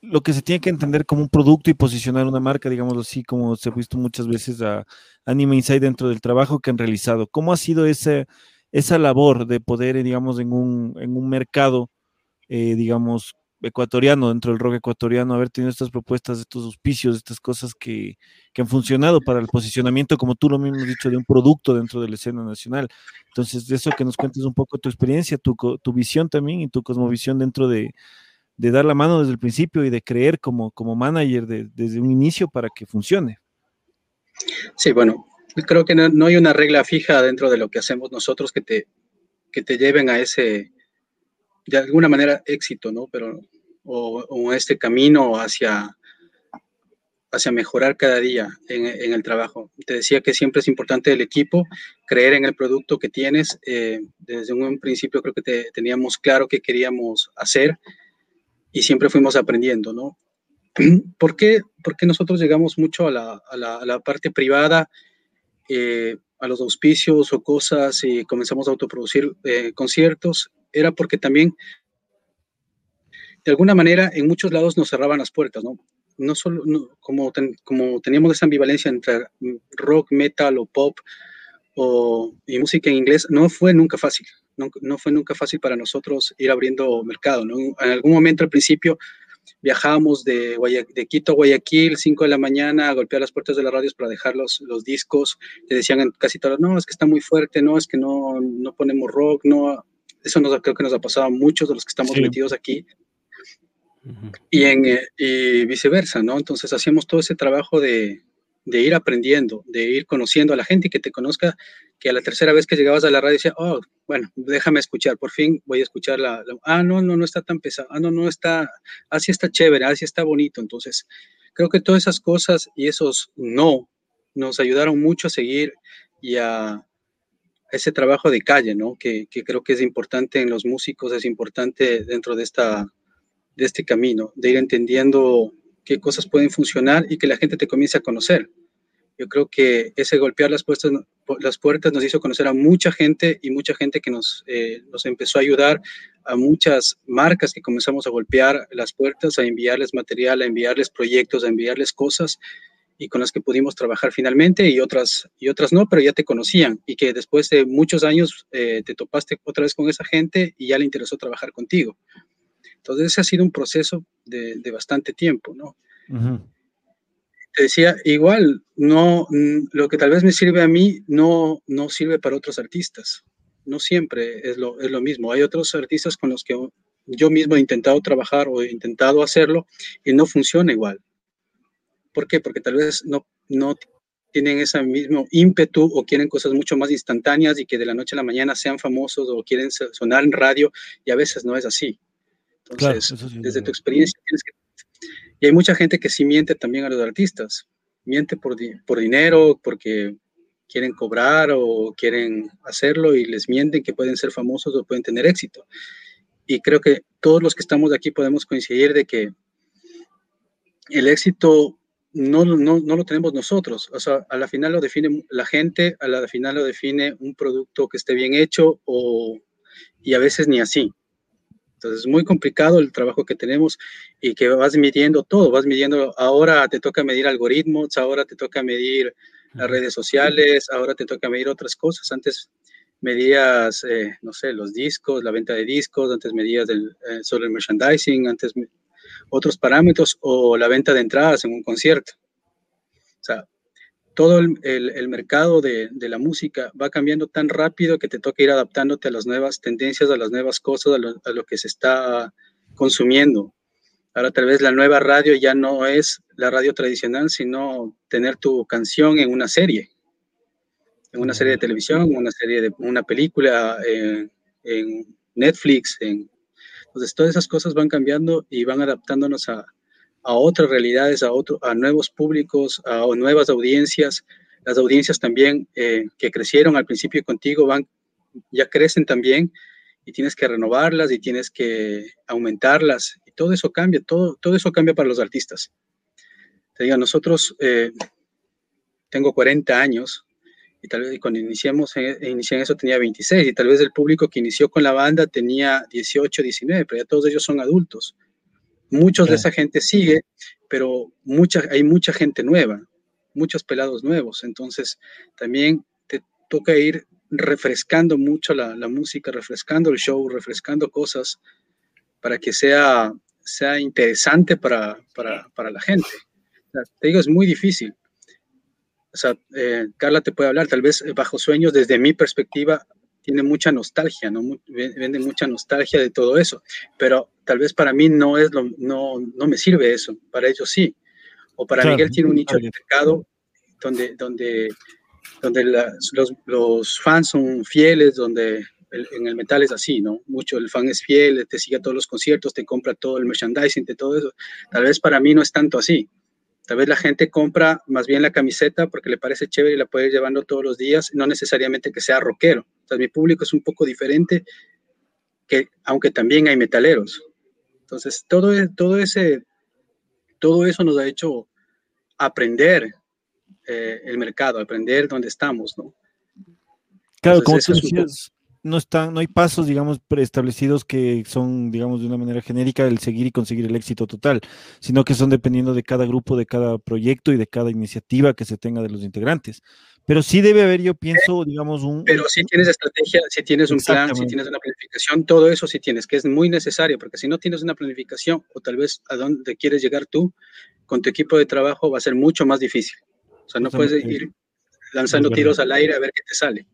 lo que se tiene que entender como un producto y posicionar una marca, digamos así, como se ha visto muchas veces a Anime Insight dentro del trabajo que han realizado. ¿Cómo ha sido ese, esa labor de poder, digamos, en un, en un mercado, eh, digamos, ecuatoriano, dentro del rock ecuatoriano, haber tenido estas propuestas, estos auspicios, estas cosas que, han funcionado para el posicionamiento, como tú lo mismo has dicho, de un producto dentro de la escena nacional. Entonces, de eso que nos cuentes un poco tu experiencia, tu, tu visión también y tu cosmovisión dentro de, dar la mano desde el principio y de creer como, como manager desde un inicio para que funcione. Sí, bueno, creo que no, hay una regla fija dentro de lo que hacemos nosotros que te, que te lleven a ese, de alguna manera éxito, ¿no? Pero, o, este camino hacia, hacia mejorar cada día en, el trabajo. Te decía que siempre es importante el equipo, creer en el producto que tienes. Eh, desde un principio creo que teníamos claro qué queríamos hacer y siempre fuimos aprendiendo, ¿no? ¿Por qué, Porque nosotros llegamos mucho a la, a la, parte privada, eh, a los auspicios o cosas y comenzamos a autoproducir eh, conciertos era porque también, de alguna manera, en muchos lados nos cerraban las puertas, ¿no? No solo, como, como teníamos esa ambivalencia entre rock, metal o pop o, y música en inglés, no fue nunca fácil, no, no fue nunca fácil para nosotros ir abriendo mercado, ¿no? En algún momento al principio viajábamos de, de Quito a Guayaquil, 5 de la mañana, a golpear las puertas de las radios para dejar los, los discos. Te decían casi todos, no, es que está muy fuerte, no, es que no, no ponemos rock, no. Eso nos, creo que nos ha pasado a muchos de los que estamos metidos aquí. Y, en, eh, viceversa, ¿no? Entonces hacíamos todo ese trabajo de, de, ir aprendiendo, de ir conociendo a la gente que te conozca, que a la tercera vez que llegabas a la radio decía, oh, bueno, déjame escuchar, por fin voy a escuchar la, ah, no, no, no está tan pesado, ah, no, no está, así está chévere, así está bonito. Entonces, creo que todas esas cosas y esos no nos ayudaron mucho a seguir y a ese trabajo de calle, ¿no? Que, que creo que es importante en los músicos, es importante dentro de, esta, de este camino, de ir entendiendo qué cosas pueden funcionar y que la gente te comience a conocer. Yo creo que ese golpear las puertas, las puertas nos hizo conocer a mucha gente y mucha gente que nos, eh, nos empezó a ayudar, a muchas marcas que comenzamos a golpear las puertas, a enviarles material, a enviarles proyectos, a enviarles cosas y con las que pudimos trabajar finalmente y otras, y otras no, pero ya te conocían y que después de muchos años eh, te topaste otra vez con esa gente y ya le interesó trabajar contigo. Entonces ese ha sido un proceso de, de bastante tiempo, ¿no? te decía, igual, no, mm, lo que tal vez me sirve a mí no, no sirve para otros artistas. No siempre es lo, es lo mismo. Hay otros artistas con los que yo mismo he intentado trabajar o he intentado hacerlo y no funciona igual. ¿Por qué? Porque tal vez no, no tienen ese mismo ímpetu o quieren cosas mucho más instantáneas y que de la noche a la mañana sean famosos o quieren sonar en radio y a veces no es así. Entonces, desde tu experiencia tienes que y hay mucha gente que sí miente también a los artistas. Miente por, por dinero, porque quieren cobrar o quieren hacerlo y les mienten que pueden ser famosos o pueden tener éxito. Y creo que todos los que estamos aquí podemos coincidir de que el éxito no, no, no, lo tenemos nosotros. O sea, a la final lo define la gente, a la final lo define un producto que esté bien hecho o, y a veces ni así. Entonces es muy complicado el trabajo que tenemos y que vas midiendo todo, vas midiendo, ahora te toca medir algoritmos, ahora te toca medir las redes sociales, ahora te toca medir otras cosas. Antes medías, eh, no sé, los discos, la venta de discos, antes medías el, eh, sobre el merchandising, antes otros parámetros o la venta de entradas en un concierto. O sea, todo el, mercado de, la música va cambiando tan rápido que te toca ir adaptándote a las nuevas tendencias, a las nuevas cosas, a lo, que se está consumiendo. Ahora tal vez la nueva radio ya no es la radio tradicional, sino tener tu canción en una serie, en una serie de televisión, en una serie de una película, en, Netflix. entonces todas esas cosas van cambiando y van adaptándonos a, a otras realidades, a, otro, a nuevos públicos, a nuevas audiencias. Las audiencias también eh, que crecieron al principio contigo van, ya crecen también y tienes que renovarlas y tienes que aumentarlas. Y todo eso cambia, todo, todo eso cambia para los artistas. Te digo, nosotros, eh, tengo 40 años y tal vez cuando iniciamos, eh, inicié en eso tenía 26 y tal vez el público que inició con la banda tenía 18, 19, pero ya todos ellos son adultos. Muchos de esa gente sigue, pero mucha, hay mucha gente nueva, muchos pelados nuevos. Entonces, también te toca ir refrescando mucho la, música, refrescando el show, refrescando cosas para que sea, sea interesante para, la gente. te digo, es muy difícil. O sea, eh, Carla te puede hablar, tal vez eh, bajo sueños, desde mi perspectiva, tiene mucha nostalgia, ¿no? Vende mucha nostalgia de todo eso, pero tal vez para mí no es lo, no, no me sirve eso, para ellos sí. O para Miguel tiene un nicho de mercado donde, donde, donde los, los, fans son fieles, donde en el metal es así, ¿no? Mucho el fan es fiel, te sigue a todos los conciertos, te compra todo el merchandising, de todo eso. Tal vez para mí no es tanto así. Tal vez la gente compra más bien la camiseta porque le parece chévere y la puede ir llevando todos los días, no necesariamente que sea rockero. Mi público es un poco diferente, que, aunque también hay metaleros. Entonces, todo, e, todo, ese, todo eso nos ha hecho aprender eh, el mercado, aprender dónde estamos, ¿no? Claro, como tú decías, no están, no hay pasos, digamos, preestablecidos que son, digamos, de una manera genérica el seguir y conseguir el éxito total, sino que son dependiendo de cada grupo, de cada proyecto y de cada iniciativa que se tenga de los integrantes. Pero sí debe haber, yo pienso, digamos, un... Pero si tienes estrategia, si tienes un plan, si tienes una planificación, todo eso sí tienes, que es muy necesario, porque si no tienes una planificación o tal vez a dónde quieres llegar tú, con tu equipo de trabajo va a ser mucho más difícil. O sea, no puedes ir lanzando tiros al aire a ver qué te sale.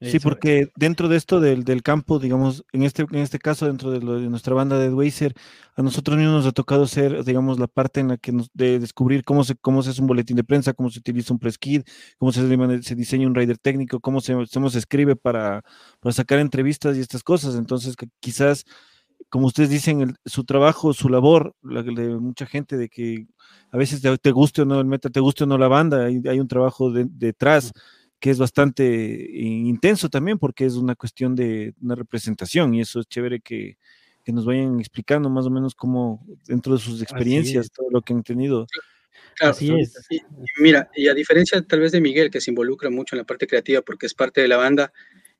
Sí, porque dentro de esto del, del, campo, digamos, en este, en este caso, dentro de, lo, de nuestra banda de Dweiser, a nosotros mismos nos ha tocado ser, digamos, la parte en la que nos, de descubrir cómo se, cómo se hace un boletín de prensa, cómo se utiliza un press kit, cómo se, se diseña un rider técnico, cómo se, cómo se escribe para, para sacar entrevistas y estas cosas. Entonces, quizás, como ustedes dicen, su trabajo, su labor, la de mucha gente, de que a veces te, guste o no el meta, te guste o no la banda, hay, hay un trabajo detrás que es bastante intenso también porque es una cuestión de una representación y eso es chévere que, que nos vayan explicando más o menos cómo dentro de sus experiencias, todo lo que han tenido. Claro, Así es. Y, mira, y a diferencia tal vez de Miguel, que se involucra mucho en la parte creativa porque es parte de la banda,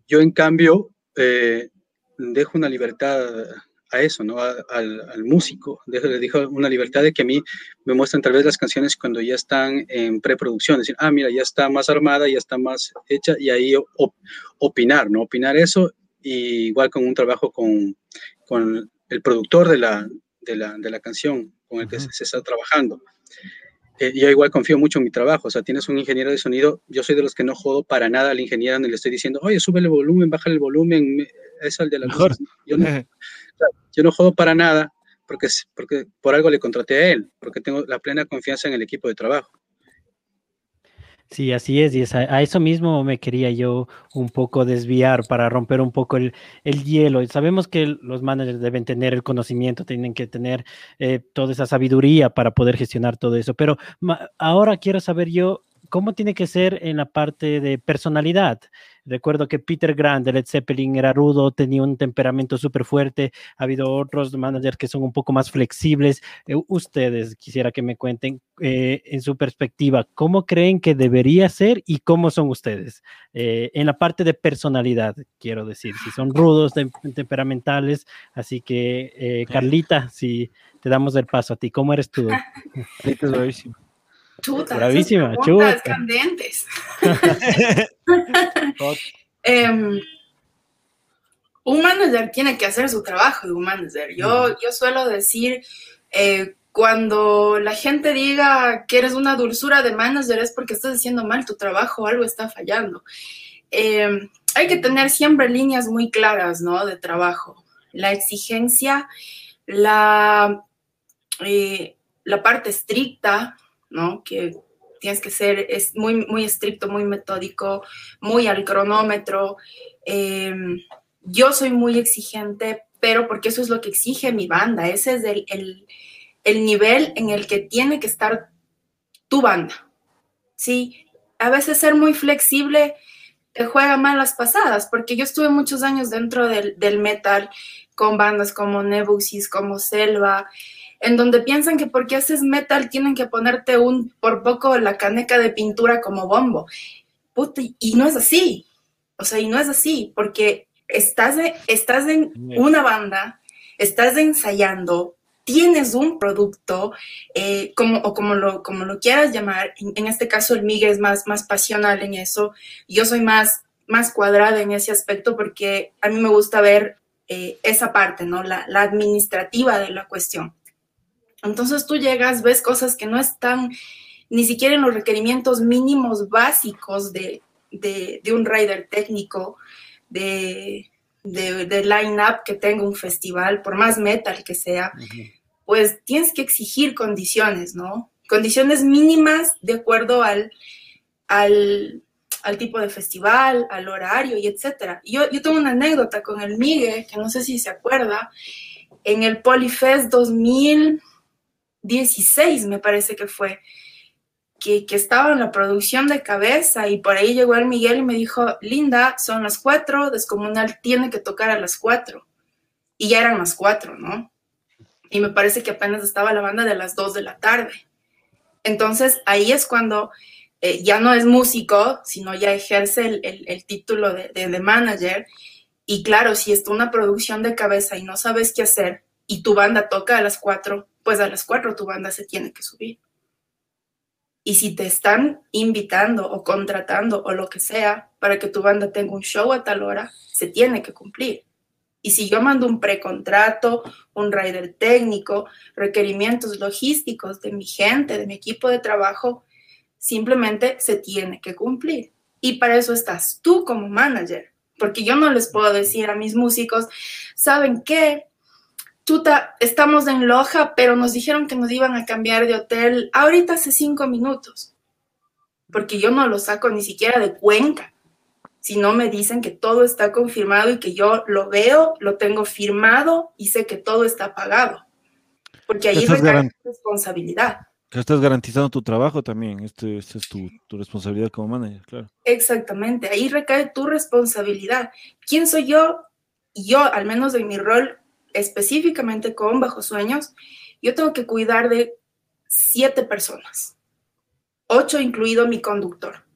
yo en cambio eh, dejo una libertad a eso, ¿no? al, músico. Le dijo una libertad de que a mí me muestran tal vez las canciones cuando ya están en preproducción, decir, ah, mira, ya está más armada, ya está más hecha, y ahí opinar, ¿no? Opinar eso, y igual con un trabajo con, con el productor de la, de la, de la canción con el que se, está trabajando. Eh, yo igual confío mucho en mi trabajo, o sea, tienes un ingeniero de sonido, yo soy de los que no jodo para nada al ingeniero ni le estoy diciendo, oye, sube el volumen, baja el volumen, es el de la Mejor. Yo no, yo no jodo para nada porque, porque por algo le contraté a él, porque tengo la plena confianza en el equipo de trabajo. Sí, así es, y a, eso mismo me quería yo un poco desviar para romper un poco el, el hielo. Sabemos que los managers deben tener el conocimiento, tienen que tener eh, toda esa sabiduría para poder gestionar todo eso, pero ahora quiero saber yo cómo tiene que ser en la parte de personalidad. Recuerdo que Peter Grant de Led Zeppelin era rudo, tenía un temperamento súper fuerte. Ha habido otros managers que son un poco más flexibles. Eh, ustedes quisiera que me cuenten eh, en su perspectiva cómo creen que debería ser y cómo son ustedes. Eh, en la parte de personalidad, quiero decir, si son rudos, temperamentales. Así que, Carlita, si te damos el paso a ti, ¿cómo eres tú? Carlita es Chuta, Bravísima, chuta. candentes. um, un manager tiene que hacer su trabajo de un manager. Yo, yo suelo decir, eh, cuando la gente diga que eres una dulzura de manager es porque estás haciendo mal tu trabajo, algo está fallando. Eh, hay que tener siempre líneas muy claras, ¿no? De trabajo. La exigencia, la, eh, la parte estricta, ¿no? Que tienes que ser es muy, muy estricto, muy metódico, muy al cronómetro. Em, yo soy muy exigente, pero porque eso es lo que exige mi banda, ese es el, el, el nivel en el que tiene que estar tu banda. Sí, a veces ser muy flexible te juega mal las pasadas, porque yo estuve muchos años dentro del, del metal con bandas como Nebuxis, como Selva, en donde piensan que porque haces metal tienen que ponerte un, por poco, la caneca de pintura como bombo. y no es así. O sea, y no es así, porque estás, estás en una banda, estás ensayando, tienes un producto, eh, como, o como lo, como lo quieras llamar, en, este caso el Miguel es más, más pasional en eso, yo soy más, más cuadrada en ese aspecto porque a mí me gusta ver eh, esa parte, ¿no? La, la, administrativa de la cuestión. Entonces tú llegas, ves cosas que no están ni siquiera en los requerimientos mínimos básicos de, un rider técnico, de, de, line-up que tenga un festival, por más metal que sea, pues tienes que exigir condiciones, ¿no? Condiciones mínimas de acuerdo al, al, tipo de festival, al horario y etcétera. Yo, yo tengo una anécdota con el Miguel, que no sé si se acuerda, en el Polyfest 2000 16, me parece que fue, que, estaba en la producción de cabeza y por ahí llegó el Miguel y me dijo, Linda, son las cuatro, Descomunal tiene que tocar a las cuatro. Y ya eran las cuatro, ¿no? Y me parece que apenas estaba la banda de las dos de la tarde. Entonces ahí es cuando eh, ya no es músico, sino ya ejerce el, título de, de, manager. Y claro, si está una producción de cabeza y no sabes qué hacer y tu banda toca a las cuatro, pues a las cuatro tu banda se tiene que subir. Y si te están invitando o contratando o lo que sea para que tu banda tenga un show a tal hora, se tiene que cumplir. Y si yo mando un precontrato, un rider técnico, requerimientos logísticos de mi gente, de mi equipo de trabajo, simplemente se tiene que cumplir. Y para eso estás tú como manager, porque yo no les puedo decir a mis músicos, ¿saben qué? Estamos en Loja, pero nos dijeron que nos iban a cambiar de hotel ahorita hace cinco minutos, porque yo no lo saco ni siquiera de Cuenca si no me dicen que todo está confirmado y que yo lo veo, lo tengo firmado y sé que todo está pagado. Porque ahí recae tu responsabilidad. Que estás garantizando tu trabajo también, este, esta es tu, tu, responsabilidad como manager, claro. Exactamente, ahí recae tu responsabilidad. ¿Quién soy yo? Yo, al menos en mi rol específicamente con Bajo Sueños, yo tengo que cuidar de siete personas, ocho incluido mi conductor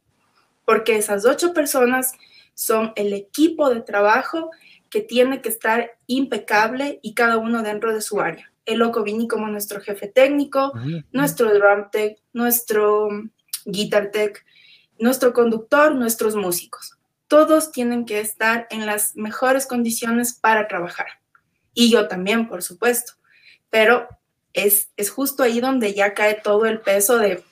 porque esas ocho personas son el equipo de trabajo que tiene que estar impecable y cada uno dentro de su área. El Loco Vini como nuestro jefe técnico, nuestro drum tech, nuestro guitar tech, nuestro conductor, nuestros músicos. Todos tienen que estar en las mejores condiciones para trabajar. Y yo también, por supuesto. Pero es, es justo ahí donde ya cae todo el peso de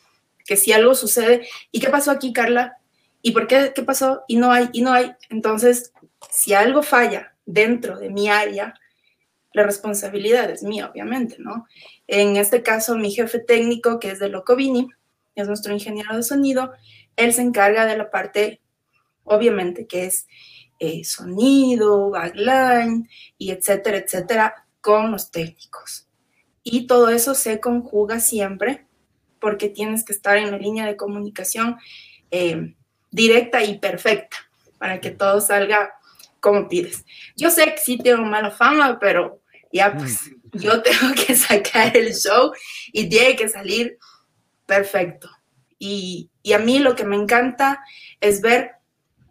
que si algo sucede, ¿y qué pasó aquí, Carla? ¿Y por qué? ¿Qué pasó? Y no hay, y no hay. Entonces, si algo falla dentro de mi área, la responsabilidad es mía, obviamente, ¿no? En este caso, mi jefe técnico, que es de Locovini, es nuestro ingeniero de sonido, él se encarga de la parte, obviamente, que es eh, sonido, backline, y etcétera, etcétera, con los técnicos. Y todo eso se conjuga siempre porque tienes que estar en la línea de comunicación eh, directa y perfecta para que todo salga como pides. Yo sé que sí tengo mala fama, pero ya pues yo tengo que sacar el show y tiene que salir perfecto. Y, y, a mí lo que me encanta es ver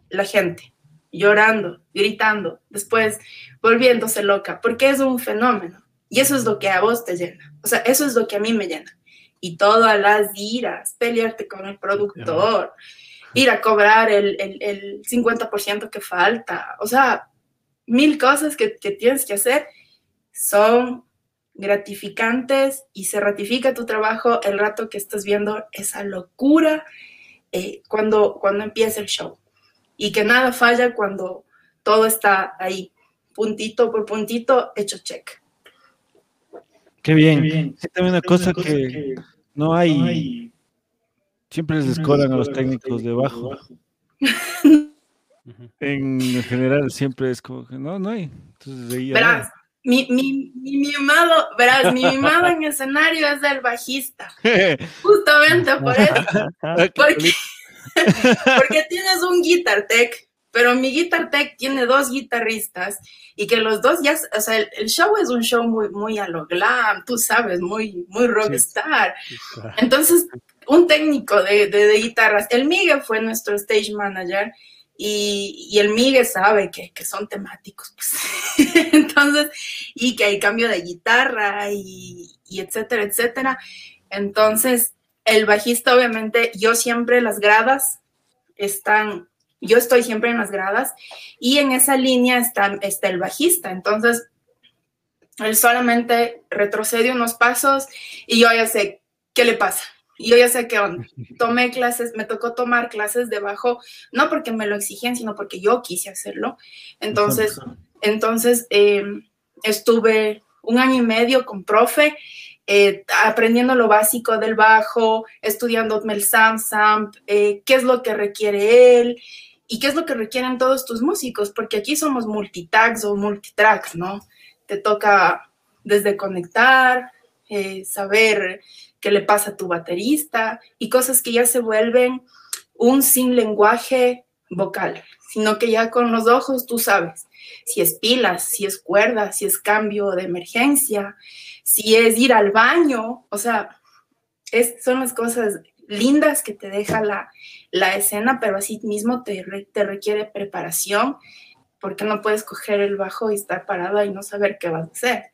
la gente llorando, gritando, después volviéndose loca, porque es un fenómeno. Y eso es lo que a vos te llena. O sea, eso es lo que a mí me llena. Y todas las iras, pelearte con el productor, ir a cobrar el, el, el 50% que falta. O sea, mil cosas que, que, tienes que hacer son gratificantes y se ratifica tu trabajo el rato que estás viendo esa locura eh, cuando, cuando empieza el show. Y que nada falla cuando todo está ahí, puntito por puntito, hecho check. Qué bien. Qué bien. Sí, también una cosa, cosa que, que, no hay, no hay Siempre les escoran a los técnicos de bajo. en general siempre es como que no, no hay. Entonces ahí verás, mi, mi, mi mimado, verás, mi mimado en escenario es el bajista. Justamente por eso. Porque, porque tienes un guitar tech, pero mi guitar tech tiene dos guitarristas y que los dos ya, o sea, el, show es un show muy, muy a lo glam, tú sabes, muy, muy rockstar. Entonces, un técnico de, de, guitarras. El Miguel fue nuestro stage manager y, y el Miguel sabe que, que son temáticos. Pues. Entonces, y que hay cambio de guitarra y, y etcétera, etcétera. Entonces, el bajista, obviamente, yo siempre las gradas están, yo estoy siempre en las gradas y en esa línea está, está el bajista. Entonces, él solamente retrocede unos pasos y yo ya sé qué le pasa yo ya sé que tomé clases, me tocó tomar clases de bajo, no porque me lo exigían, sino porque yo quise hacerlo. Entonces, entonces em, estuve un año y medio con profe, eh, aprendiendo lo básico del bajo, estudiando el Sam Sam, eh, qué es lo que requiere él y qué es lo que requieren todos tus músicos, porque aquí somos multitags o multitracks, ¿no? Te toca desde conectar, eh, saber qué le pasa a tu baterista y cosas que ya se vuelven un sin lenguaje vocal, sino que ya con los ojos tú sabes si es pilas, si es cuerda, si es cambio de emergencia, si es ir al baño, o sea, es, son las cosas lindas que te deja la, la escena, pero así mismo te, te requiere preparación, porque no puedes coger el bajo y estar parada y no saber qué vas a hacer,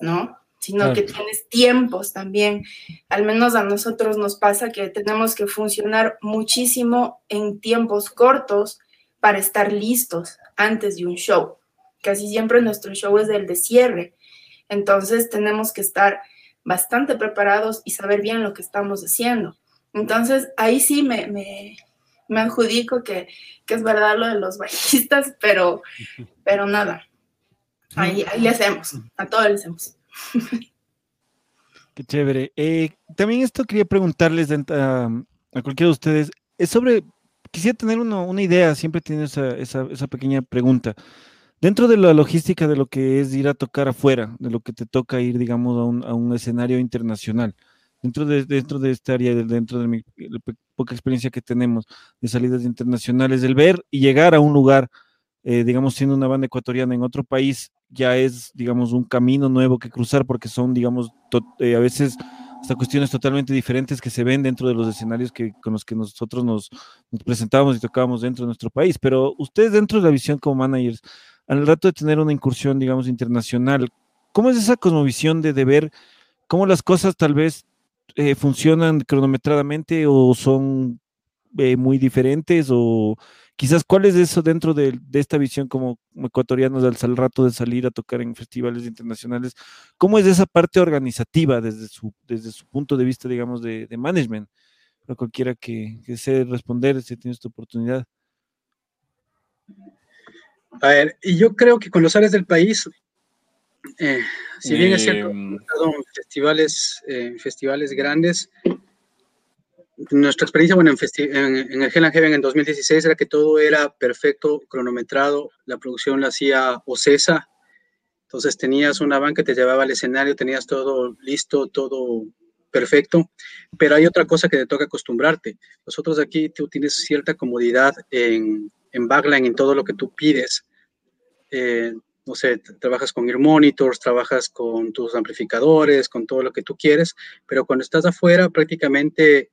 ¿no? sino que tienes tiempos también. Al menos a nosotros nos pasa que tenemos que funcionar muchísimo en tiempos cortos para estar listos antes de un show. Casi siempre nuestro show es el de cierre. Entonces tenemos que estar bastante preparados y saber bien lo que estamos haciendo. Entonces ahí sí me, me, me adjudico que, que es verdad lo de los bajistas, pero, pero nada. Ahí, ahí le hacemos, a todos le hacemos. Qué chévere. Eh, también esto quería preguntarles a, a, cualquiera de ustedes. Es sobre, quisiera tener uno, una idea, siempre tiene esa, esa, esa, pequeña pregunta. Dentro de la logística de lo que es ir a tocar afuera, de lo que te toca ir, digamos, a un, a un escenario internacional, dentro de, dentro de esta área, dentro de mi poca experiencia que tenemos de salidas internacionales, el ver y llegar a un lugar, eh, digamos, siendo una banda ecuatoriana en otro país, ya es, digamos, un camino nuevo que cruzar porque son, digamos, eh, a veces hasta cuestiones totalmente diferentes que se ven dentro de los escenarios que, con los que nosotros nos, nos presentábamos y tocábamos dentro de nuestro país. Pero ustedes dentro de la visión como managers, al rato de tener una incursión, digamos, internacional, ¿cómo es esa cosmovisión de, de ver cómo las cosas tal vez eh, funcionan cronometradamente o son eh, muy diferentes o quizás cuál es eso dentro de, esta visión como, como ecuatorianos al, rato de salir a tocar en festivales internacionales, cómo es esa parte organizativa desde su, punto de vista, digamos, de, management, para cualquiera que, que desee responder si tiene esta oportunidad. A ver, y yo creo que con los áreas del país eh, si bien es cierto, en festivales, eh, festivales grandes, nuestra experiencia, bueno, en, en, en el Hell and Heaven en 2016 era que todo era perfecto, cronometrado, la producción la hacía OCESA, entonces tenías una van que te llevaba al escenario, tenías todo listo, todo perfecto, pero hay otra cosa que te toca acostumbrarte. Nosotros aquí tú tienes cierta comodidad en, en backline, en todo lo que tú pides. Eh, no sé, trabajas con ear monitors, trabajas con tus amplificadores, con todo lo que tú quieres, pero cuando estás afuera prácticamente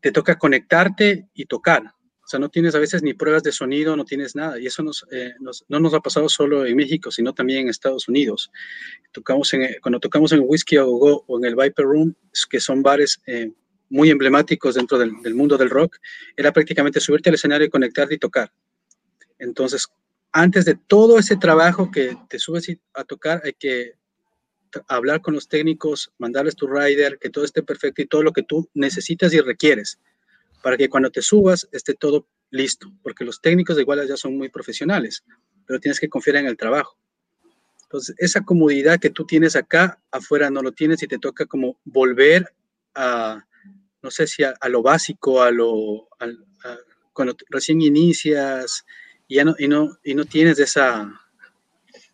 te toca conectarte y tocar. O sea, no tienes a veces ni pruebas de sonido, no tienes nada. Y eso nos, eh, nos- no nos ha pasado solo en México, sino también en Estados Unidos. Tocamos en, cuando tocamos en Whiskey Go Go o en el Viper Room, que son bares eh, muy emblemáticos dentro del, del mundo del rock, era prácticamente subirte al escenario y conectarte y tocar. Entonces, antes de todo ese trabajo que te subes a tocar, hay que hablar con los técnicos, mandarles tu rider, que todo esté perfecto y todo lo que tú necesitas y requieres para que cuando te subas esté todo listo, porque los técnicos de igual ya son muy profesionales, pero tienes que confiar en el trabajo. Entonces, esa comodidad que tú tienes acá, afuera no lo tienes y te toca como volver a, no sé si a, a lo básico, a lo, a- cuando recién inicias y, ya no, y, no, y no tienes esa,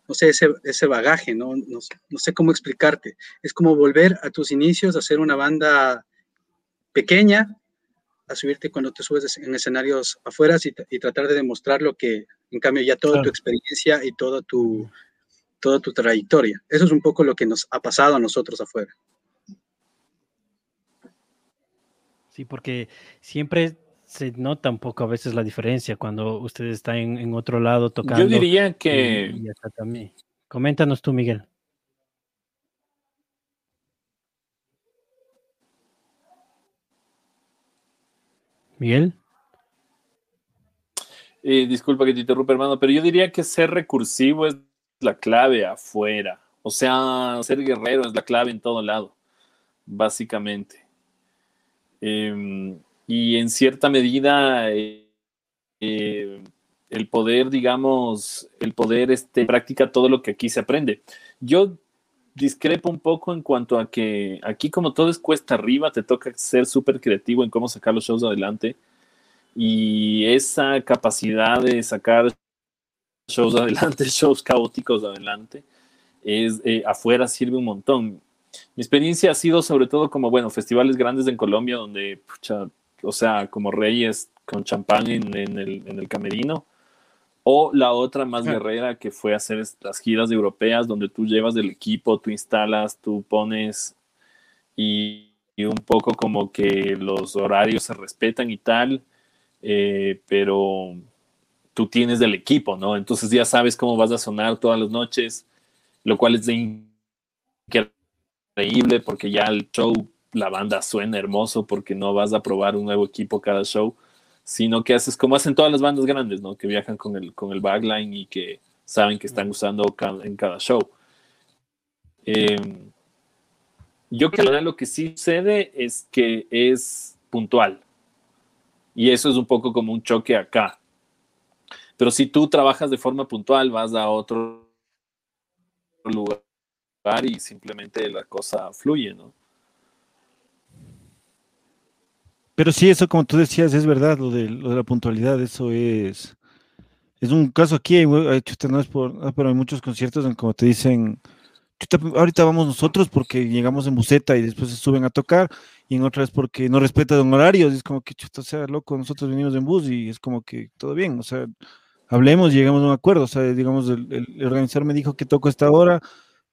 no sé, ese, ese bagaje, ¿no? No, no sé cómo explicarte. Es como volver a tus inicios, a hacer una banda pequeña, a subirte cuando te subes en escenarios afuera y, y tratar de demostrar lo que, en cambio, ya toda tu experiencia y toda tu, toda tu trayectoria. Eso es un poco lo que nos ha pasado a nosotros afuera. Sí, porque siempre se nota un poco a veces la diferencia cuando usted está en, en otro lado tocando. Yo diría que y acá también. Coméntanos tú, Miguel. Miguel. Eh, disculpa que te interrumpa, hermano, pero yo diría que ser recursivo es la clave afuera. O sea, ser guerrero es la clave en todo lado, básicamente. Eh, y en cierta medida, eh, eh, el poder, digamos, el poder este, practica todo lo que aquí se aprende. Yo discrepo un poco en cuanto a que aquí como todo es cuesta arriba, te toca ser súper creativo en cómo sacar los shows adelante y esa capacidad de sacar shows adelante, shows caóticos adelante, es, eh, afuera sirve un montón. Mi experiencia ha sido sobre todo como, bueno, festivales grandes en Colombia donde, pucha, o sea, como reyes con champán en, en, el, en el camerino, o la otra más guerrera que fue hacer las giras europeas donde tú llevas el equipo, tú instalas, tú pones y, y un poco como que los horarios se respetan y tal eh, pero tú tienes del equipo, ¿no? Entonces ya sabes cómo vas a sonar todas las noches, lo cual es increíble porque ya el show, la banda suena hermoso porque no vas a probar un nuevo equipo cada show, sino que haces como hacen todas las bandas grandes, ¿no? Que viajan con el, con el backline y que saben que están usando ca- en cada show. Eh, yo creo que lo que sí sucede es que es puntual Y eso es un poco como un choque acá. Pero si tú trabajas de forma puntual, vas a otro lugar y simplemente la cosa fluye, ¿no? Pero sí, eso como tú decías, es verdad, lo de, lo de la puntualidad, eso es, es un caso aquí, hay, no es por, pero hay muchos conciertos en como te dicen, ahorita vamos nosotros porque llegamos en buseta y después se suben a tocar, y en otra es porque no respetan horarios, es como que chuta, sea loco, nosotros venimos en bus y es como que todo bien, o sea, hablemos, llegamos a un acuerdo, o sea, digamos, el, el organizador me dijo que toco esta hora,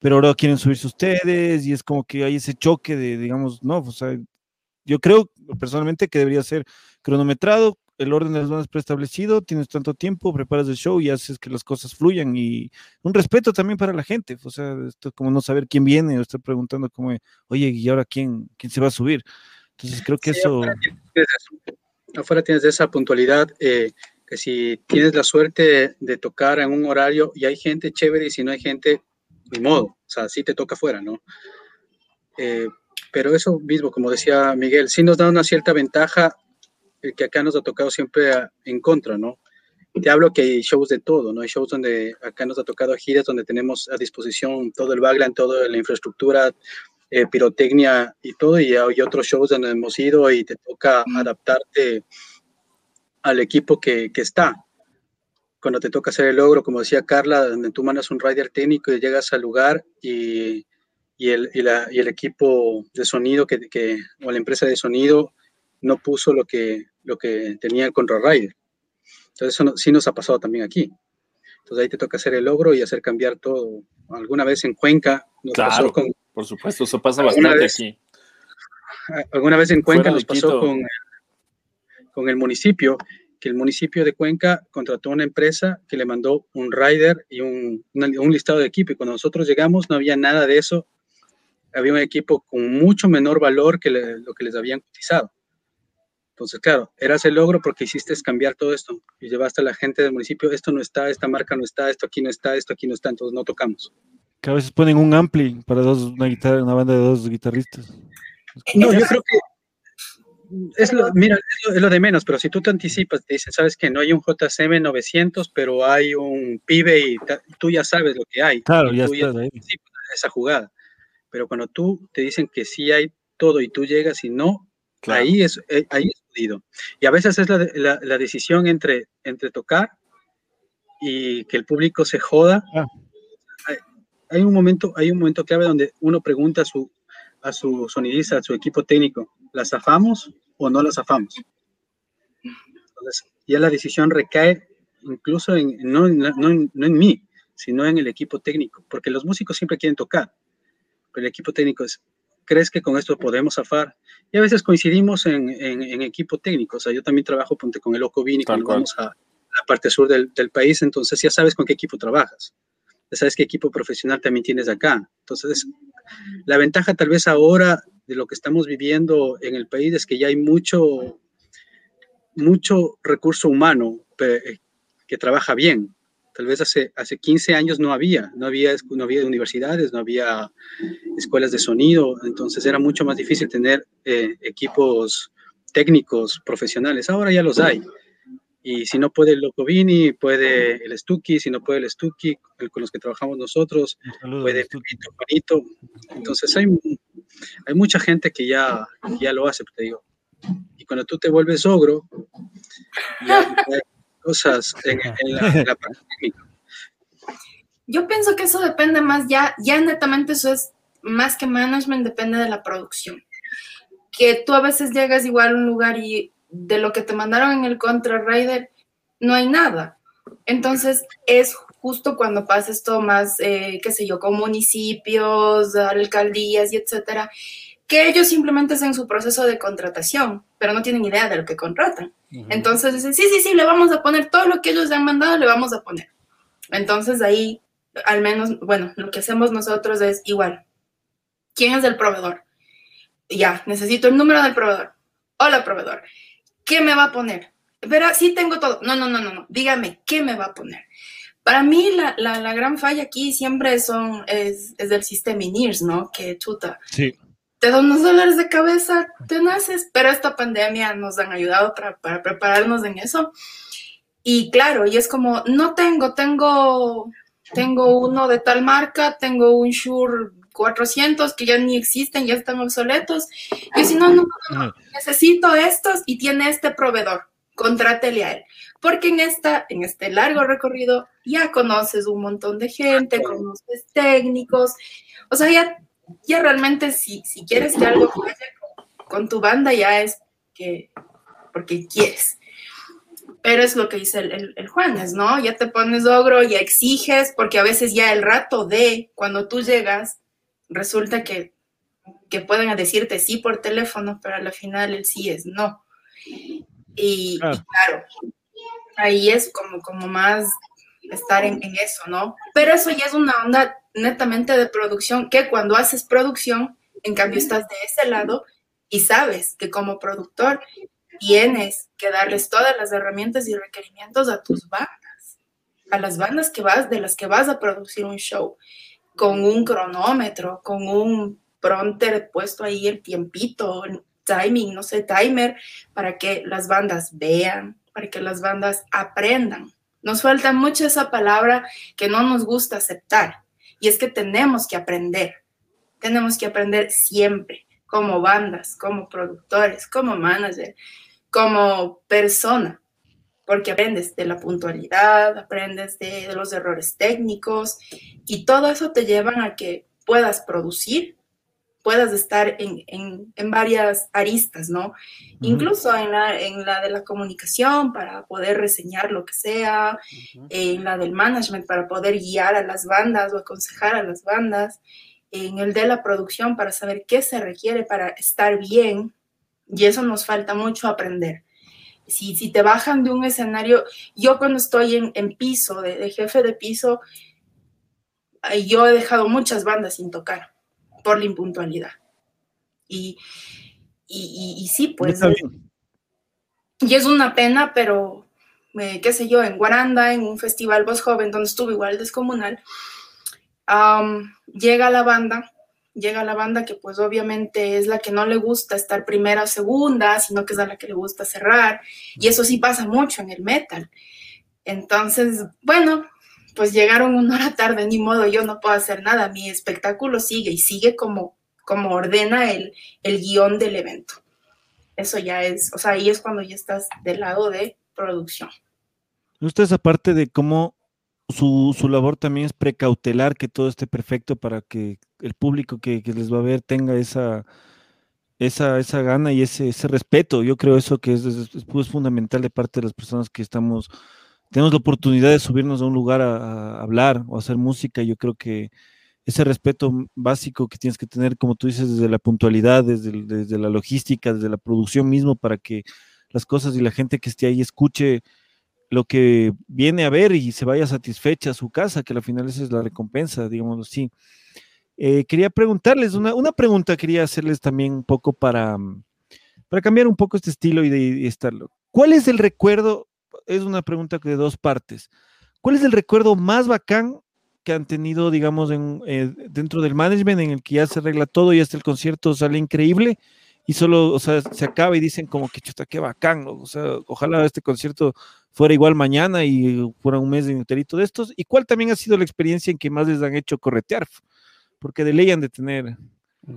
pero ahora quieren subirse ustedes, y es como que hay ese choque de, digamos, no, o sea, yo creo personalmente que debería ser cronometrado, el orden de las bandas preestablecido, tienes tanto tiempo, preparas el show y haces que las cosas fluyan y un respeto también para la gente, o sea, esto es como no saber quién viene o estar preguntando como, oye, ¿y ahora quién, quién se va a subir? Entonces creo que eso... Afuera tienes, esa puntualidad, eh, que si tienes la suerte de tocar en un horario y hay gente chévere y si no hay gente, ni modo, o sea, sí te toca afuera, ¿no? Eh, pero eso mismo, como decía Miguel, sí nos da una cierta ventaja el que acá nos ha tocado siempre en contra, ¿no? Te hablo que hay shows de todo, ¿no? Hay shows donde acá nos ha tocado giras donde tenemos a disposición todo el background, toda la infraestructura, eh, pirotecnia y todo, y hay otros shows donde hemos ido y te toca adaptarte al equipo que, que está. Cuando te toca hacer el logro, como decía Carla, donde tú mandas un rider técnico y llegas al lugar y y el, y, la, y el equipo de sonido que, que, o la empresa de sonido no puso lo que, lo que tenía el Control Rider. Entonces eso sí nos ha pasado también aquí. Entonces ahí te toca hacer el logro y hacer cambiar todo. Alguna vez en Cuenca nos pasó con... Por supuesto, eso pasa bastante vez, aquí. Alguna vez en Cuenca nos pasó con, con el municipio, que el municipio de Cuenca contrató una empresa que le mandó un rider y un, un listado de equipo. Y cuando nosotros llegamos no había nada de eso había un equipo con mucho menor valor que lo que les habían cotizado. Entonces, claro, era ese logro porque hiciste cambiar todo esto y llevaste a la gente del municipio, esto no está, esta marca no está, esto aquí no está, esto aquí no está, entonces no tocamos. Que a veces ponen un ampli para dos, una, guitarra, una banda de dos guitarristas. No, yo creo que es lo, mira, es lo, de menos, pero si tú te anticipas, te dicen, sabes que no hay un JCM 900, pero hay un pibe y tú ya sabes lo que hay. Claro, ya está ahí. Esa jugada pero cuando tú te dicen que sí hay todo y tú llegas y no, ahí es eh, ahí es jodido. Y a veces es la, la, la, decisión entre, entre tocar y que el público se joda. Ah. Hay, hay, un momento, hay un momento clave donde uno pregunta su, a su sonidista, a su equipo técnico, ¿la zafamos o no la zafamos? Entonces, ya la decisión recae incluso en, no, no, no en mí, sino en el equipo técnico, porque los músicos siempre quieren tocar el equipo técnico es, ¿crees que con esto podemos zafar? Y a veces coincidimos en, en, equipo técnico, o sea, yo también trabajo ponte, con el Ocovini cuando vamos a la parte sur del, del, país, entonces ya sabes con qué equipo trabajas, ya sabes qué equipo profesional también tienes acá. Entonces, la ventaja tal vez ahora de lo que estamos viviendo en el país es que ya hay mucho, mucho recurso humano que trabaja bien, Tal vez hace, hace 15 años no había, no había, no había universidades, no había escuelas de sonido, entonces era mucho más difícil tener eh, equipos técnicos profesionales. Ahora ya los hay. Y si no puede el Locovini, puede el Stucky, si no puede el Stucky, el con los que trabajamos nosotros, puede el Juanito. Entonces hay, hay mucha gente que ya, ya lo hace, te digo. Y cuando tú te vuelves ogro, ya, cosas en, la, Yo pienso que eso depende más, ya, ya netamente eso es más que management, depende de la producción. Que tú a veces llegas igual a un lugar y de lo que te mandaron en el Contra Rider no hay nada. Entonces es justo cuando pasa esto más, eh, qué sé yo, con municipios, alcaldías y etcétera, que ellos simplemente hacen su proceso de contratación, pero no tienen idea de lo que contratan. Entonces dicen, sí, sí, sí, le vamos a poner todo lo que ellos han mandado, le vamos a poner. Entonces ahí, al menos, bueno, lo que hacemos nosotros es igual. ¿Quién es el proveedor? Ya, necesito el número del proveedor. Hola, proveedor. ¿Qué me va a poner? Verá, sí tengo todo. No, no, no, no, no. Dígame, ¿qué me va a poner? Para mí, la, la, la gran falla aquí siempre son, es, es del sistema INIRS, ¿no? Que chuta. Sí te da unos dólares de cabeza, te naces, pero esta pandemia nos han ayudado para, para prepararnos en eso. Y claro, y es como, no tengo, tengo, tengo uno de tal marca, tengo un Shure 400 que ya ni existen, ya están obsoletos. Y si no, no, no, necesito estos y tiene este proveedor, contrátele a él. Porque en, esta, en este largo recorrido ya conoces un montón de gente, conoces técnicos, o sea, ya, ya realmente si, si quieres que algo vaya con, con tu banda ya es que, porque quieres. Pero es lo que dice el, el, Juanes, ¿no? Ya te pones ogro, ya exiges, porque a veces ya el rato de cuando tú llegas, resulta que, que pueden decirte sí por teléfono, pero al final el sí es no. Y, claro, ahí es como, como más estar en, en, eso, ¿no? Pero eso ya es una onda netamente de producción, que cuando haces producción, en cambio estás de ese lado y sabes que como productor tienes que darles todas las herramientas y requerimientos a tus bandas, a las bandas que vas, de las que vas a producir un show, con un cronómetro, con un pronter puesto ahí el tiempito, timing, no sé, timer, para que las bandas vean, para que las bandas aprendan. Nos falta mucho esa palabra que no nos gusta aceptar, y es que tenemos que aprender, tenemos que aprender siempre, como bandas, como productores, como manager, como persona, porque aprendes de la puntualidad, aprendes de, de, los errores técnicos y todo eso te lleva a que puedas producir, puedas estar en, en, en varias aristas, ¿no? Uh -huh. Incluso en la, en la de la comunicación para poder reseñar lo que sea, uh -huh. en la del management para poder guiar a las bandas o aconsejar a las bandas, en el de la producción para saber qué se requiere para estar bien, y eso nos falta mucho aprender. Si, si te bajan de un escenario, yo cuando estoy en, en piso, de, de, jefe de piso, yo he dejado muchas bandas sin tocar por la impuntualidad. Y, y, y, y sí, pues... Es, y es una pena, pero, eh, qué sé yo, en Guaranda, en un festival voz joven, donde estuve igual descomunal, um, llega la banda llega la banda que pues obviamente es la que no le gusta estar primera o segunda, sino que es a la que le gusta cerrar. Y eso sí pasa mucho en el metal. Entonces, bueno, pues llegaron una hora tarde, ni modo, yo no puedo hacer nada. Mi espectáculo sigue y sigue como, como ordena el, el guion del evento. Eso ya es, o sea, ahí es cuando ya estás del lado de producción. Ustedes aparte de cómo su, su, labor también es precautelar que todo esté perfecto para que el público que, que les va a ver tenga esa, esa, esa gana y ese, ese, respeto. Yo creo eso que es, es, fundamental de parte de las personas que estamos, tenemos la oportunidad de subirnos a un lugar a, hablar o hacer música. Yo creo que ese respeto básico que tienes que tener, como tú dices, desde la puntualidad, desde, desde la logística, desde la producción mismo, para que las cosas y la gente que esté ahí escuche lo que viene a ver y se vaya satisfecha a su casa, que al final esa es la recompensa, digamos así. Eh, quería preguntarles, una, una, pregunta quería hacerles también un poco para, para cambiar un poco este estilo y de y estarlo. ¿Cuál es el recuerdo? Es una pregunta de dos partes. ¿Cuál es el recuerdo más bacán que han tenido, digamos, en, eh, dentro del management, en el que ya se arregla todo y hasta el concierto sale increíble? y solo, o sea, se acaba y dicen como que chuta, qué bacán, o sea, ojalá este concierto fuera igual mañana y fuera un mes de enterito de estos, y cuál también ha sido la experiencia en que más les han hecho corretear, porque de ley han de tener.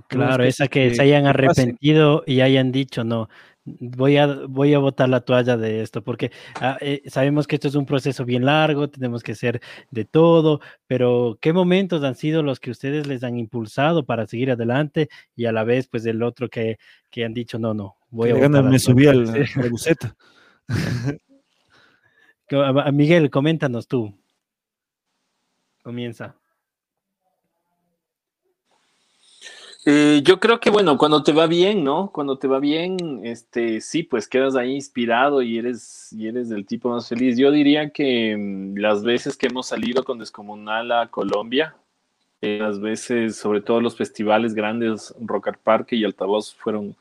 Claro, esa que, que se hayan arrepentido y hayan dicho, no, voy a, voy a botar la toalla de esto, porque ah, eh, sabemos que esto es un proceso bien largo, tenemos que hacer de todo, pero ¿qué momentos han sido los que ustedes les han impulsado para seguir adelante y a la vez, pues, el otro que, que han dicho, no, no, voy que a botar Me subí a la buceta. Miguel, coméntanos tú. Comienza. Eh, yo creo que, bueno, cuando te va bien, ¿no? Cuando te va bien, este, sí, pues quedas ahí inspirado y eres, y eres del tipo más feliz. Yo diría que mmm, las veces que hemos salido con Descomunal a Colombia, eh, las veces, sobre todo los festivales grandes, Rock Art Park y Altavoz, fueron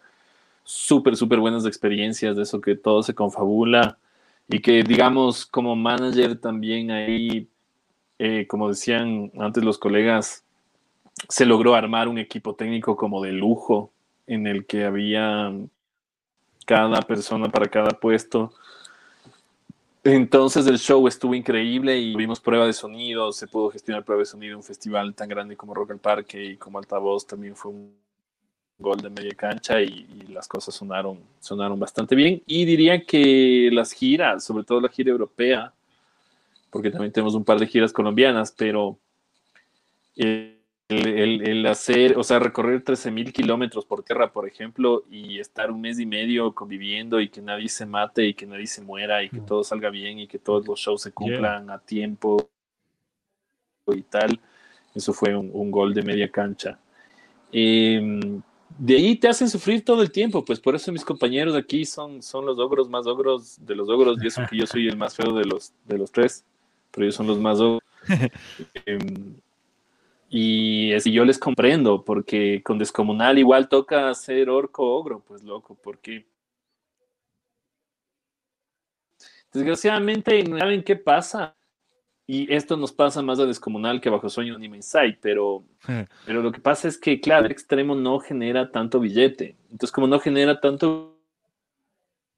súper, súper buenas experiencias de eso que todo se confabula y que, digamos, como manager también ahí, eh, como decían antes los colegas, se logró armar un equipo técnico como de lujo, en el que había cada persona para cada puesto. Entonces el show estuvo increíble y tuvimos prueba de sonido, se pudo gestionar prueba de sonido en un festival tan grande como Rock al Parque y como Altavoz también fue un gol de media cancha y, y, las cosas sonaron, sonaron bastante bien. Y diría que las giras, sobre todo la gira europea, porque también tenemos un par de giras colombianas, pero el, el, el hacer, o sea, recorrer 13 mil kilómetros por tierra, por ejemplo, y estar un mes y medio conviviendo y que nadie se mate y que nadie se muera y que todo salga bien y que todos los shows se cumplan yeah. a tiempo y tal, eso fue un, un gol de media cancha. Eh, de ahí te hacen sufrir todo el tiempo, pues por eso mis compañeros aquí son, son los ogros más ogros de los ogros, y eso que yo soy el más feo de los, de los tres, pero ellos son los más ogros. eh, y así yo les comprendo, porque con Descomunal igual toca ser orco ogro, pues loco, porque desgraciadamente, ¿saben qué pasa? Y esto nos pasa más a Descomunal que Bajo Sueño Anime Inside, pero, pero lo que pasa es que, claro, el extremo no genera tanto billete. Entonces, como no genera tanto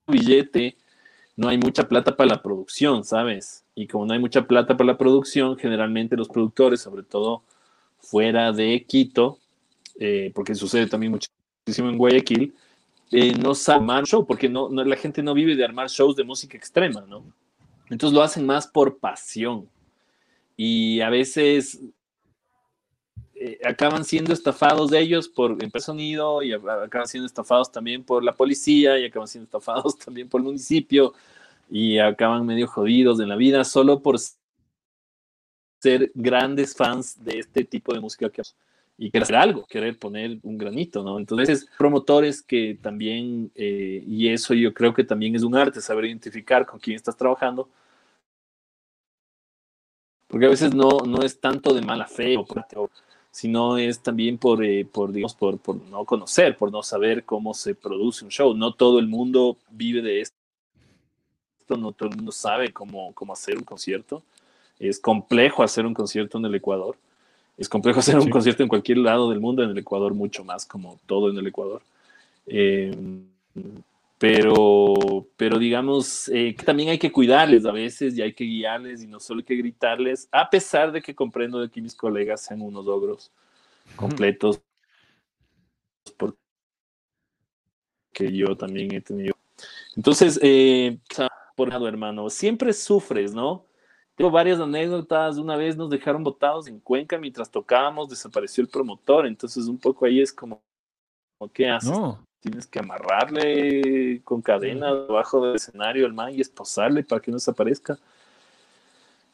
billete, no hay mucha plata para la producción, ¿sabes? Y como no hay mucha plata para la producción, generalmente los productores, sobre todo fuera de Quito, eh, porque sucede también muchísimo en Guayaquil, eh, no saben armar show, porque no, no, la gente no vive de armar shows de música extrema, ¿no? Entonces lo hacen más por pasión y a veces eh, acaban siendo estafados de ellos por el sonido y acaban siendo estafados también por la policía y acaban siendo estafados también por el municipio y acaban medio jodidos en la vida solo por ser grandes fans de este tipo de música que y querer hacer algo, querer poner un granito, ¿no? Entonces, promotores que también, eh, y eso yo creo que también es un arte, saber identificar con quién estás trabajando, porque a veces no, no es tanto de mala fe, o, o, sino es también por, eh, por digamos, por, por, no conocer, por no saber cómo se produce un show. No todo el mundo vive de esto, no todo el mundo sabe cómo, cómo hacer un concierto. Es complejo hacer un concierto en el Ecuador. Es complejo hacer un sí. concierto en cualquier lado del mundo, en el Ecuador mucho más, como todo en el Ecuador. Eh, pero, pero digamos eh, que también hay que cuidarles a veces y hay que guiarles y no solo hay que gritarles, a pesar de que comprendo de que mis colegas sean unos ogros completos, porque yo también he tenido. Entonces, eh, por lado, hermano, siempre sufres, ¿no? Tengo varias anécdotas. Una vez nos dejaron botados en Cuenca mientras tocábamos, desapareció el promotor. Entonces, un poco ahí es como, ¿qué haces? No. Tienes que amarrarle con cadena debajo del escenario al man y esposarle para que no desaparezca.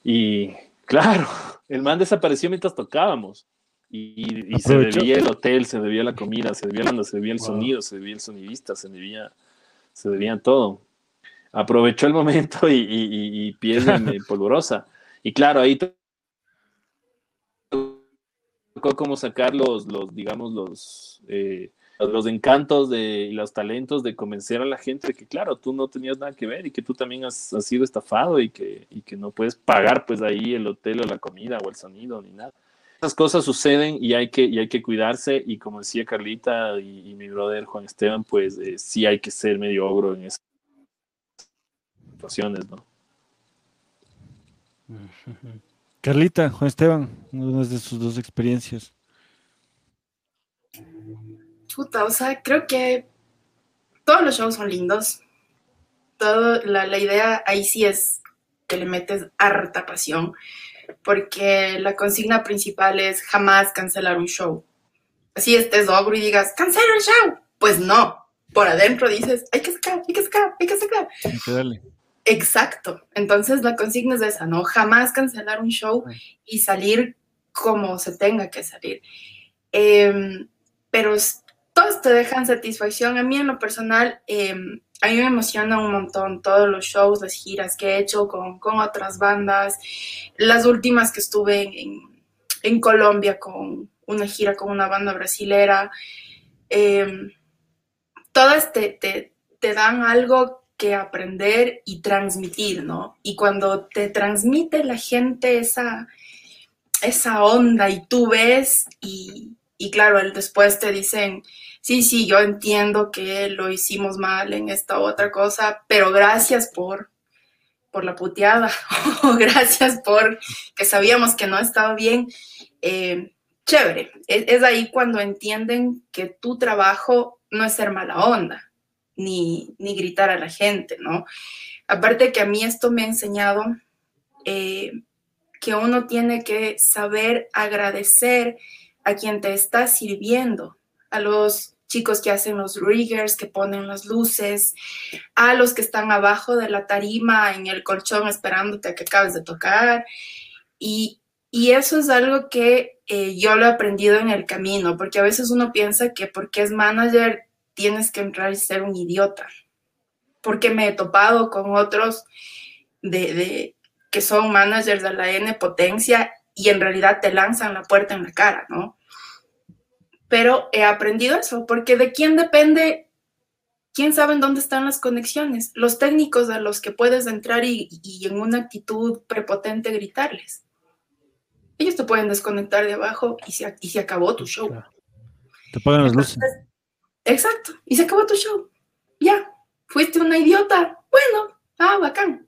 Y claro, el man desapareció mientras tocábamos. Y, y se debía el hotel, se debía la comida, se debía, la, se debía el wow. sonido, se debía el sonidista, se debía, se debía todo aprovechó el momento y, y, y pierde polvorosa. Y claro, ahí tocó como sacar los, los digamos, los, eh, los encantos de, y los talentos de convencer a la gente de que, claro, tú no tenías nada que ver y que tú también has, has sido estafado y que, y que no puedes pagar pues ahí el hotel o la comida o el sonido ni nada. Esas cosas suceden y hay que, y hay que cuidarse y como decía Carlita y, y mi brother Juan Esteban, pues eh, sí hay que ser medio ogro en eso situaciones, ¿no? Carlita, Juan Esteban, una de sus dos experiencias. Puta, o sea, creo que todos los shows son lindos. Todo, la, la idea ahí sí es que le metes harta pasión, porque la consigna principal es jamás cancelar un show. Así estés ogro y digas, cancela el show. Pues no, por adentro dices, hay que sacar, hay que sacar, hay que sacar. Hay que darle. Exacto. Entonces la consigna es esa, ¿no? Jamás cancelar un show y salir como se tenga que salir. Eh, pero todos te dejan satisfacción. A mí en lo personal, eh, a mí me emociona un montón todos los shows, las giras que he hecho con, con otras bandas. Las últimas que estuve en, en, Colombia con una gira con una banda brasilera. Eh, todas te, te, te dan algo que aprender y transmitir, ¿no? Y cuando te transmite la gente esa, esa onda y tú ves y, y claro, después te dicen, sí, sí, yo entiendo que lo hicimos mal en esta otra cosa, pero gracias por, por la puteada, o gracias por que sabíamos que no estaba bien. Eh, chévere, es, ahí cuando entienden que tu trabajo no es ser mala onda, ni, ni gritar a la gente, ¿no? Aparte que a mí esto me ha enseñado eh, que uno tiene que saber agradecer a quien te está sirviendo, a los chicos que hacen los riggers, que ponen las luces, a los que están abajo de la tarima en el colchón esperándote a que acabes de tocar. Y, y eso es algo que eh, yo lo he aprendido en el camino, porque a veces uno piensa que porque es manager tienes que entrar y ser un idiota, porque me he topado con otros de, de que son managers de la N potencia y en realidad te lanzan la puerta en la cara, ¿no? Pero he aprendido eso, porque de quién depende, quién sabe en dónde están las conexiones, los técnicos a los que puedes entrar y, y en una actitud prepotente gritarles. Ellos te pueden desconectar de abajo y se, y se acabó tu show. Te pagan las luces. Exacto, y se acabó tu show. Ya, fuiste una idiota. Bueno, ah, bacán.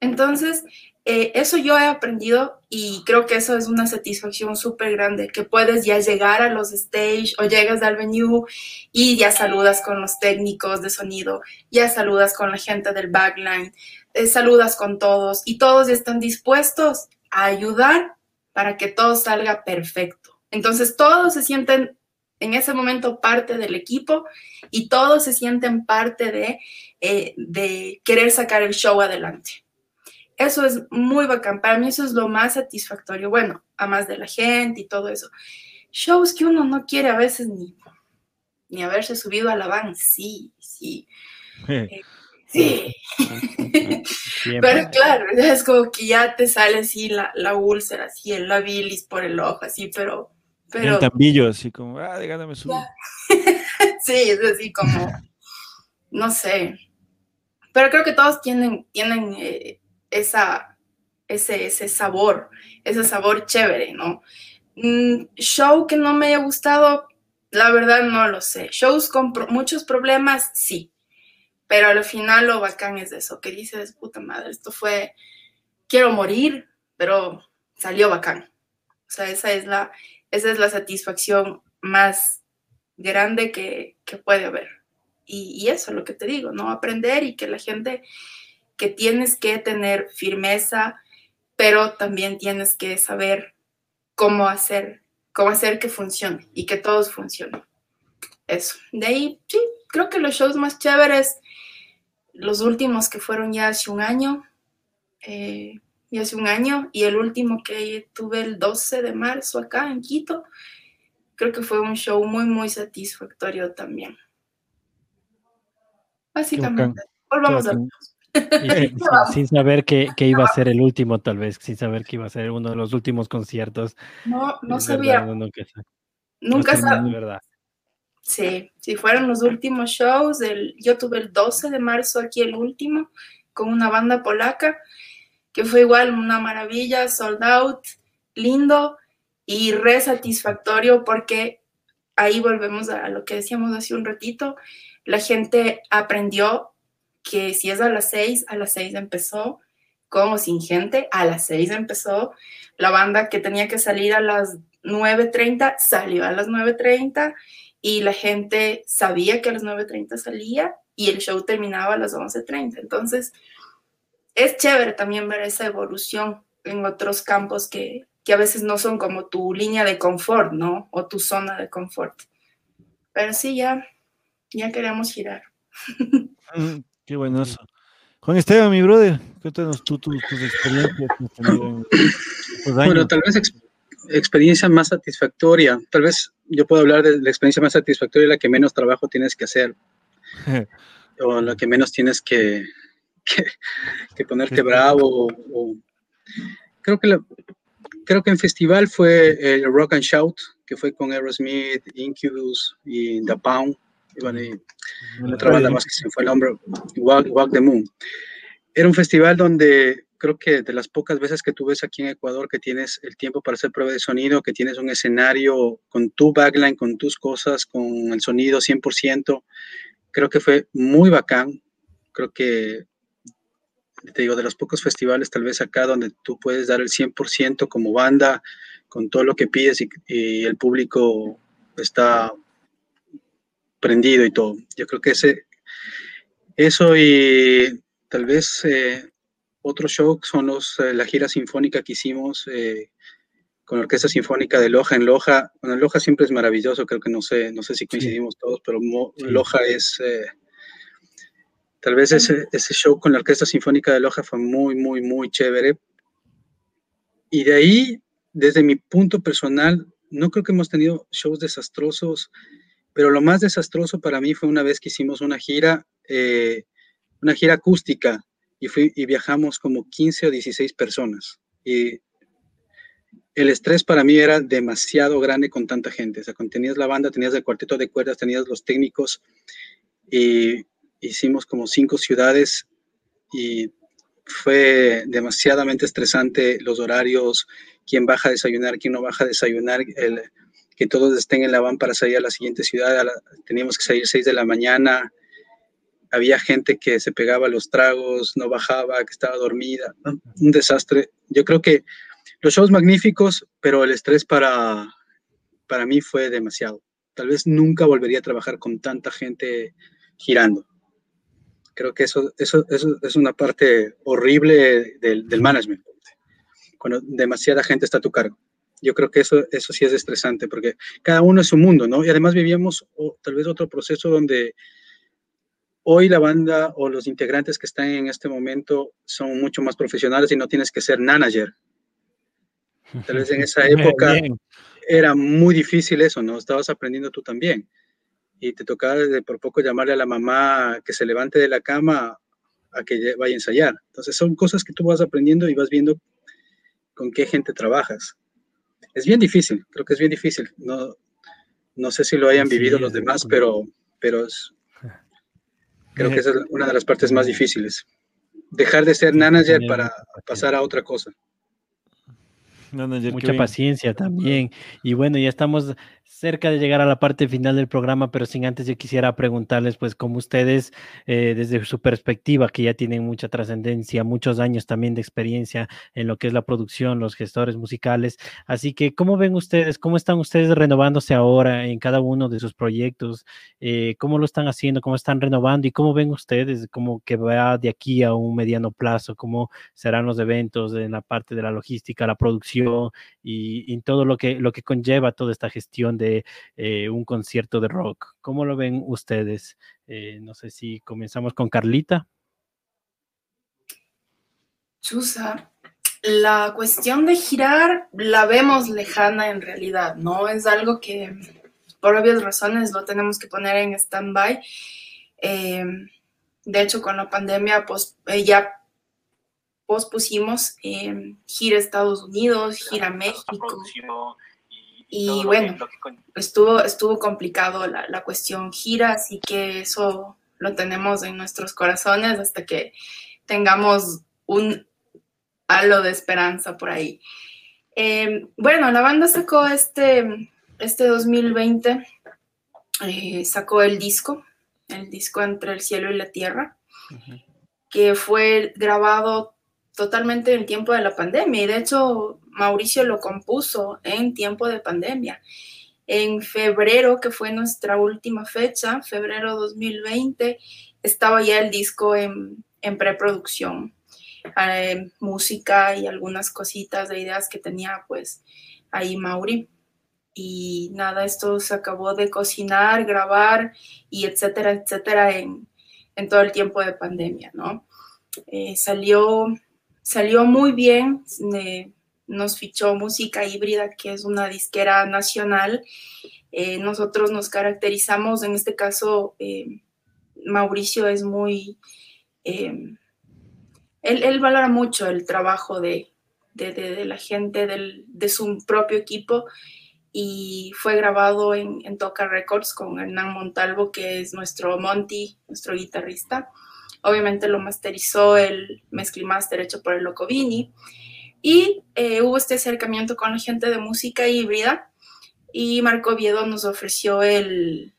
Entonces, eh, eso yo he aprendido y creo que eso es una satisfacción súper grande, que puedes ya llegar a los stage o llegas al venue y ya saludas con los técnicos de sonido, ya saludas con la gente del backline, eh, saludas con todos y todos están dispuestos a ayudar para que todo salga perfecto. Entonces, todos se sienten en ese momento parte del equipo y todos se sienten parte de, eh, de querer sacar el show adelante. Eso es muy bacán. Para mí eso es lo más satisfactorio. Bueno, a más de la gente y todo eso. Shows que uno no quiere a veces ni, ni haberse subido a la van. Sí, sí. Eh, sí. Pero claro, es como que ya te sale así la, la úlcera, así la bilis por el ojo, así, pero... pero el tambillo, así como, ah, déjame subir. sí, es así como, no sé. Pero creo que todos tienen, tienen eh, esa, ese, ese sabor, ese sabor chévere, ¿no? Mm, show que no me haya gustado, la verdad no lo sé. Shows con muchos problemas, sí. Pero al final lo bacán es eso, que dices, puta madre, esto fue, quiero morir, pero salió bacán. O sea, esa es la, esa es la satisfacción más grande que, que puede haber. Y, eso, lo que te digo, ¿no? Aprender y que la gente que tienes que tener firmeza, pero también tienes que saber cómo hacer, cómo hacer que funcione y que todos funcionen. Eso. De ahí, sí, creo que los shows más chéveres, los últimos que fueron ya hace un año, eh, y hace un año, y el último que tuve el 12 de marzo acá en Quito, creo que fue un show muy, muy satisfactorio también. Básicamente, volvamos a sin, sin, saber que, que, iba a ser el último, tal vez, sin saber que iba a ser uno de los últimos conciertos. No, no sabía. Verdad, nunca nunca sabía. verdad. Sí, sí, fueron los últimos shows. El, yo tuve el 12 de marzo aquí el último con una banda polaca, que fue igual una maravilla, sold out, lindo y re satisfactorio porque ahí volvemos a lo que decíamos hace un ratito. La gente aprendió que si es a las 6, a las 6 empezó, como sin gente, a las 6 empezó, la banda que tenía que salir a las 9.30 salió a las 9.30 y la gente sabía que a las 9.30 salía y el show terminaba a las 11.30. Entonces, es chévere también ver esa evolución en otros campos que, que a veces no son como tu línea de confort, ¿no? O tu zona de confort. Pero sí, ya, ya queremos girar. Qué bueno eso. Juan Esteban, mi brother, cuéntanos tú tus, tus experiencias. bueno, tal vez ex, experiencia más satisfactoria. Tal vez yo puedo hablar de la experiencia más satisfactoria, la que menos trabajo tienes que hacer. o la que menos tienes que, que, que ponerte bravo. O, creo, que la, creo que en festival fue el Rock and Shout, que fue con Aerosmith, Incubus y The Pound y bueno, y otra banda más que se fue el Walk, Walk, the Moon. Era un festival donde creo que de las pocas veces que tú ves aquí en Ecuador que tienes el tiempo para hacer prueba de sonido, que tienes un escenario con tu backline, con tus cosas, con el sonido 100%, creo que fue muy bacán. Creo que, te digo, de los pocos festivales tal vez acá donde tú puedes dar el 100% como banda, con todo lo que pides y, el público está prendido y todo. Yo creo que ese, eso y tal vez eh, otro show son los, eh, la gira sinfónica que hicimos eh, con la Orquesta Sinfónica de Loja en Loja. Bueno, Loja siempre es maravilloso, creo que no sé, no sé si coincidimos todos, pero Loja es... tal vez ese, ese show con la Orquesta Sinfónica de Loja fue muy, muy, muy chévere. Y de ahí desde mi punto personal, no creo que hemos tenido shows desastrosos, pero lo más desastroso para mí fue una vez que hicimos una gira, eh, una gira acústica, y, fui, y viajamos como 15 o 16 personas. Y el estrés para mí era demasiado grande con tanta gente. O sea, tenías la banda, tenías el cuarteto de cuerdas, tenías los técnicos, y hicimos como cinco ciudades y fue demasiadamente estresante los horarios, quién baja a desayunar, quién no baja a desayunar, el, que todos estén en la van para salir a la siguiente ciudad. teníamos que salir 6 de la mañana. Había gente que se pegaba los tragos, no bajaba, que estaba dormida. Un desastre. Yo creo que los shows magníficos, pero el estrés para, para mí fue demasiado. Tal vez nunca volvería a trabajar con tanta gente girando. Creo que eso, eso, eso es una parte horrible del, del management cuando demasiada gente está a tu cargo. Yo creo que eso, eso sí es estresante porque cada uno es su mundo, ¿no? Y además vivíamos tal vez otro proceso donde hoy la banda o los integrantes que están en este momento son mucho más profesionales y no tienes que ser manager. Tal vez en esa época era muy difícil eso, ¿no? Estabas aprendiendo tú también. Y te tocaba de por poco llamarle a la mamá que se levante de la cama a que vaya a ensayar. Entonces son cosas que tú vas aprendiendo y vas viendo con qué gente trabajas. Es bien difícil, creo que es bien difícil. No, no sé si lo hayan vivido los demás, pero, pero creo que esa es una de las partes más difíciles. Dejar de ser manager para pasar a otra cosa. Mucha paciencia también. Y bueno, ya estamos cerca de llegar a la parte final del programa, pero sin antes yo quisiera preguntarles, pues, como ustedes, eh, desde su perspectiva, que ya tienen mucha trascendencia, muchos años también de experiencia en lo que es la producción, los gestores musicales, así que, ¿cómo ven ustedes, cómo están ustedes renovándose ahora en cada uno de sus proyectos? Eh, ¿Cómo lo están haciendo? ¿Cómo están renovando? ¿Y cómo ven ustedes cómo que va de aquí a un mediano plazo? ¿Cómo serán los eventos en la parte de la logística, la producción y, y todo lo que, lo que conlleva toda esta gestión de eh, un concierto de rock. ¿Cómo lo ven ustedes? Eh, no sé si comenzamos con Carlita. Chusa, la cuestión de girar la vemos lejana en realidad, ¿no? Es algo que por obvias razones lo tenemos que poner en stand-by. Eh, de hecho, con la pandemia, pues ya pospusimos gira a Estados Unidos, gira a México. Y bueno, estuvo, estuvo complicado la, la, cuestión gira, así que eso lo tenemos en nuestros corazones hasta que tengamos un halo de esperanza por ahí. Em, bueno, la banda sacó este, este 2020, eh, sacó el disco, el disco Entre el cielo y la tierra, que fue grabado totalmente en tiempo de la pandemia y de hecho Mauricio lo compuso en tiempo de pandemia. En febrero, que fue nuestra última fecha, febrero 2020, estaba ya el disco en, preproducción. Eh, música y algunas cositas de ideas que tenía pues ahí Mauri. Y nada, esto se acabó de cocinar, grabar y etcétera, etcétera en, todo el tiempo de pandemia, ¿no? Eh, salió, salió muy bien. Nos fichó Música Híbrida, que es una disquera nacional. Eh, nosotros nos caracterizamos, en este caso, eh, Mauricio es muy, eh, él, valora mucho el trabajo de, la gente, de su propio equipo y fue grabado en, en Toca Records con Hernán Montalvo, que es nuestro Monty, nuestro guitarrista obviamente lo masterizó el Master hecho por el Loco Vini. Y eh, hubo este acercamiento con la gente de música híbrida y Marco Viedo nos ofreció el,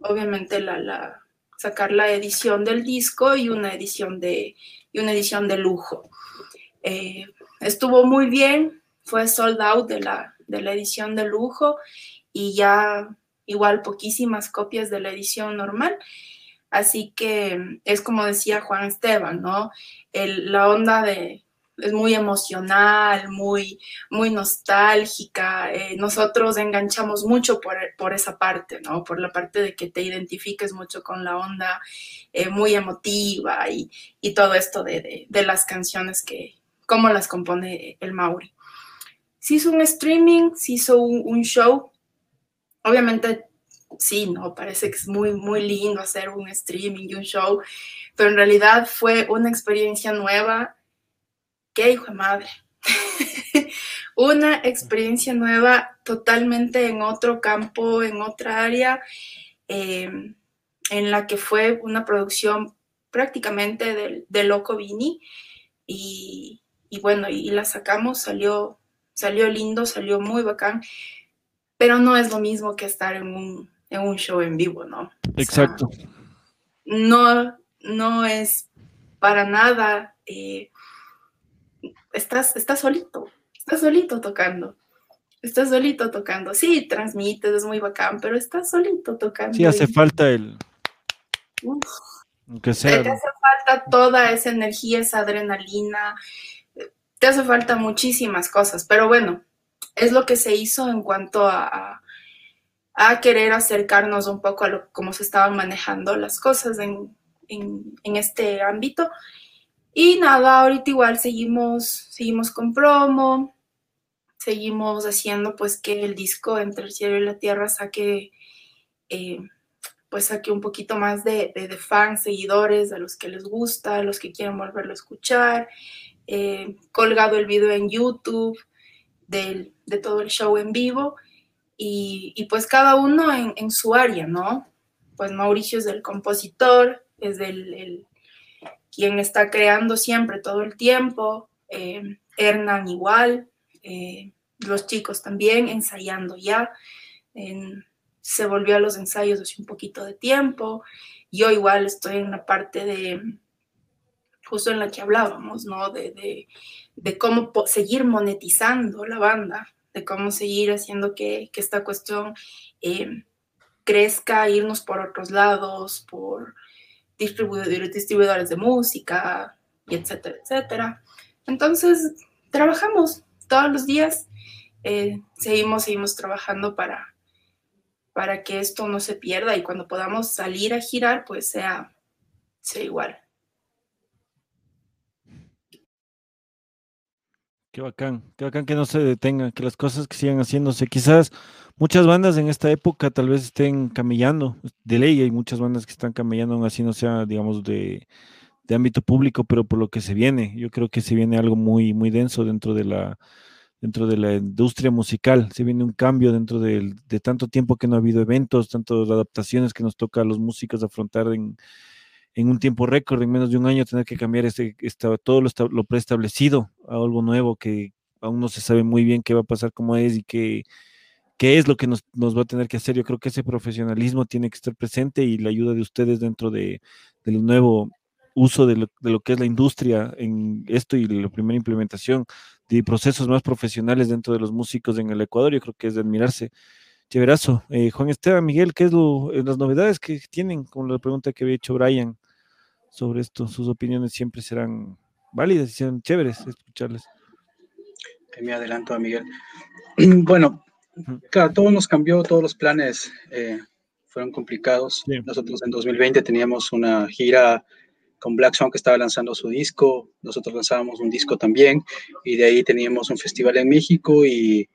obviamente, la, sacar la edición del disco y una edición de, una edición de lujo. Eh, estuvo muy bien, fue sold out de la, de la edición de lujo y ya igual poquísimas copias de la edición normal. Así que es como decía Juan Esteban, ¿no? la onda de, es muy emocional, muy, muy nostálgica. Eh, nosotros enganchamos mucho por, esa parte, ¿no? Por la parte de que te identifiques mucho con la onda eh, muy emotiva y, todo esto de, las canciones que, cómo las compone el Mauri. Se hizo un streaming, se hizo un, show. Obviamente, sí, ¿no? Parece que es muy, muy lindo hacer un streaming y un show, pero en realidad fue una experiencia nueva qué hijo de madre. Una experiencia nueva totalmente en otro campo, en otra área, em, en la que fue una producción prácticamente del, de Loco Vini. Y, bueno, y, la sacamos, salió, salió lindo, salió muy bacán, pero no es lo mismo que estar en un, show en vivo, ¿no? Exacto. no, no es para nada eh, estás, estás solito, estás solito tocando. Estás solito tocando. Sí, transmites, es muy bacán, pero estás solito tocando. Sí, hace falta el. Aunque sea. Te, hace falta toda esa energía, esa adrenalina. Te hace falta muchísimas cosas, pero bueno, es lo que se hizo en cuanto a, a, querer acercarnos un poco a lo, cómo se estaban manejando las cosas en, en, en este ámbito. Y nada, ahorita igual seguimos, seguimos con promo, seguimos haciendo pues que el disco entre el cielo y la tierra saque, eh, pues saque un poquito más de, fans, seguidores, a los que les gusta, a los que quieren volverlo a escuchar. Eh, colgado el video en YouTube de todo el show en vivo y, pues cada uno en, su área, ¿no? Pues Mauricio es el compositor, es el quien está creando siempre todo el tiempo, eh, Hernán igual, eh, los chicos también ensayando ya, se volvió a los ensayos hace un poquito de tiempo, yo igual estoy en la parte de, justo en la que hablábamos, ¿no? De, cómo seguir monetizando la banda, de cómo seguir haciendo que, esta cuestión eh, crezca, irnos por otros lados, por distribuidores, distribuidores de música, y etcétera, etcétera. Entonces, trabajamos todos los días, eh, seguimos, seguimos trabajando para, para que esto no se pierda y cuando podamos salir a girar, pues sea, sea igual. Qué bacán, qué bacán que no se detenga, que las cosas que sigan haciéndose. Quizás muchas bandas en esta época tal vez estén camellando, de ley hay muchas bandas que están camellando, aún así no sea, digamos, de, ámbito público, pero por lo que se viene, yo creo que se viene algo muy, muy denso dentro de la, dentro de la industria musical, se viene un cambio dentro de, de tanto tiempo que no ha habido eventos, tantas adaptaciones que nos toca a los músicos afrontar en, en un tiempo récord, en menos de un año, tener que cambiar este, todo lo, lo, preestablecido a algo nuevo que aún no se sabe muy bien qué va a pasar, cómo es y qué, qué es lo que nos, va a tener que hacer. Yo creo que ese profesionalismo tiene que estar presente y la ayuda de ustedes dentro de, del nuevo uso de lo, que es la industria en esto y la primera implementación de procesos más profesionales dentro de los músicos en el Ecuador, yo creo que es de admirarse. Chéverazo. Eh, Juan Esteban, Miguel, ¿qué es lo, eh, las novedades que tienen? Con la pregunta que había hecho Brian sobre esto, sus opiniones siempre serán válidas y serán chéveres escucharles. Me adelanto a Miguel. Bueno, claro, todo nos cambió, todos los planes eh, fueron complicados. Nosotros en 2020 teníamos una gira con Black Swan que estaba lanzando su disco, nosotros lanzábamos un disco también y de ahí teníamos un festival en México y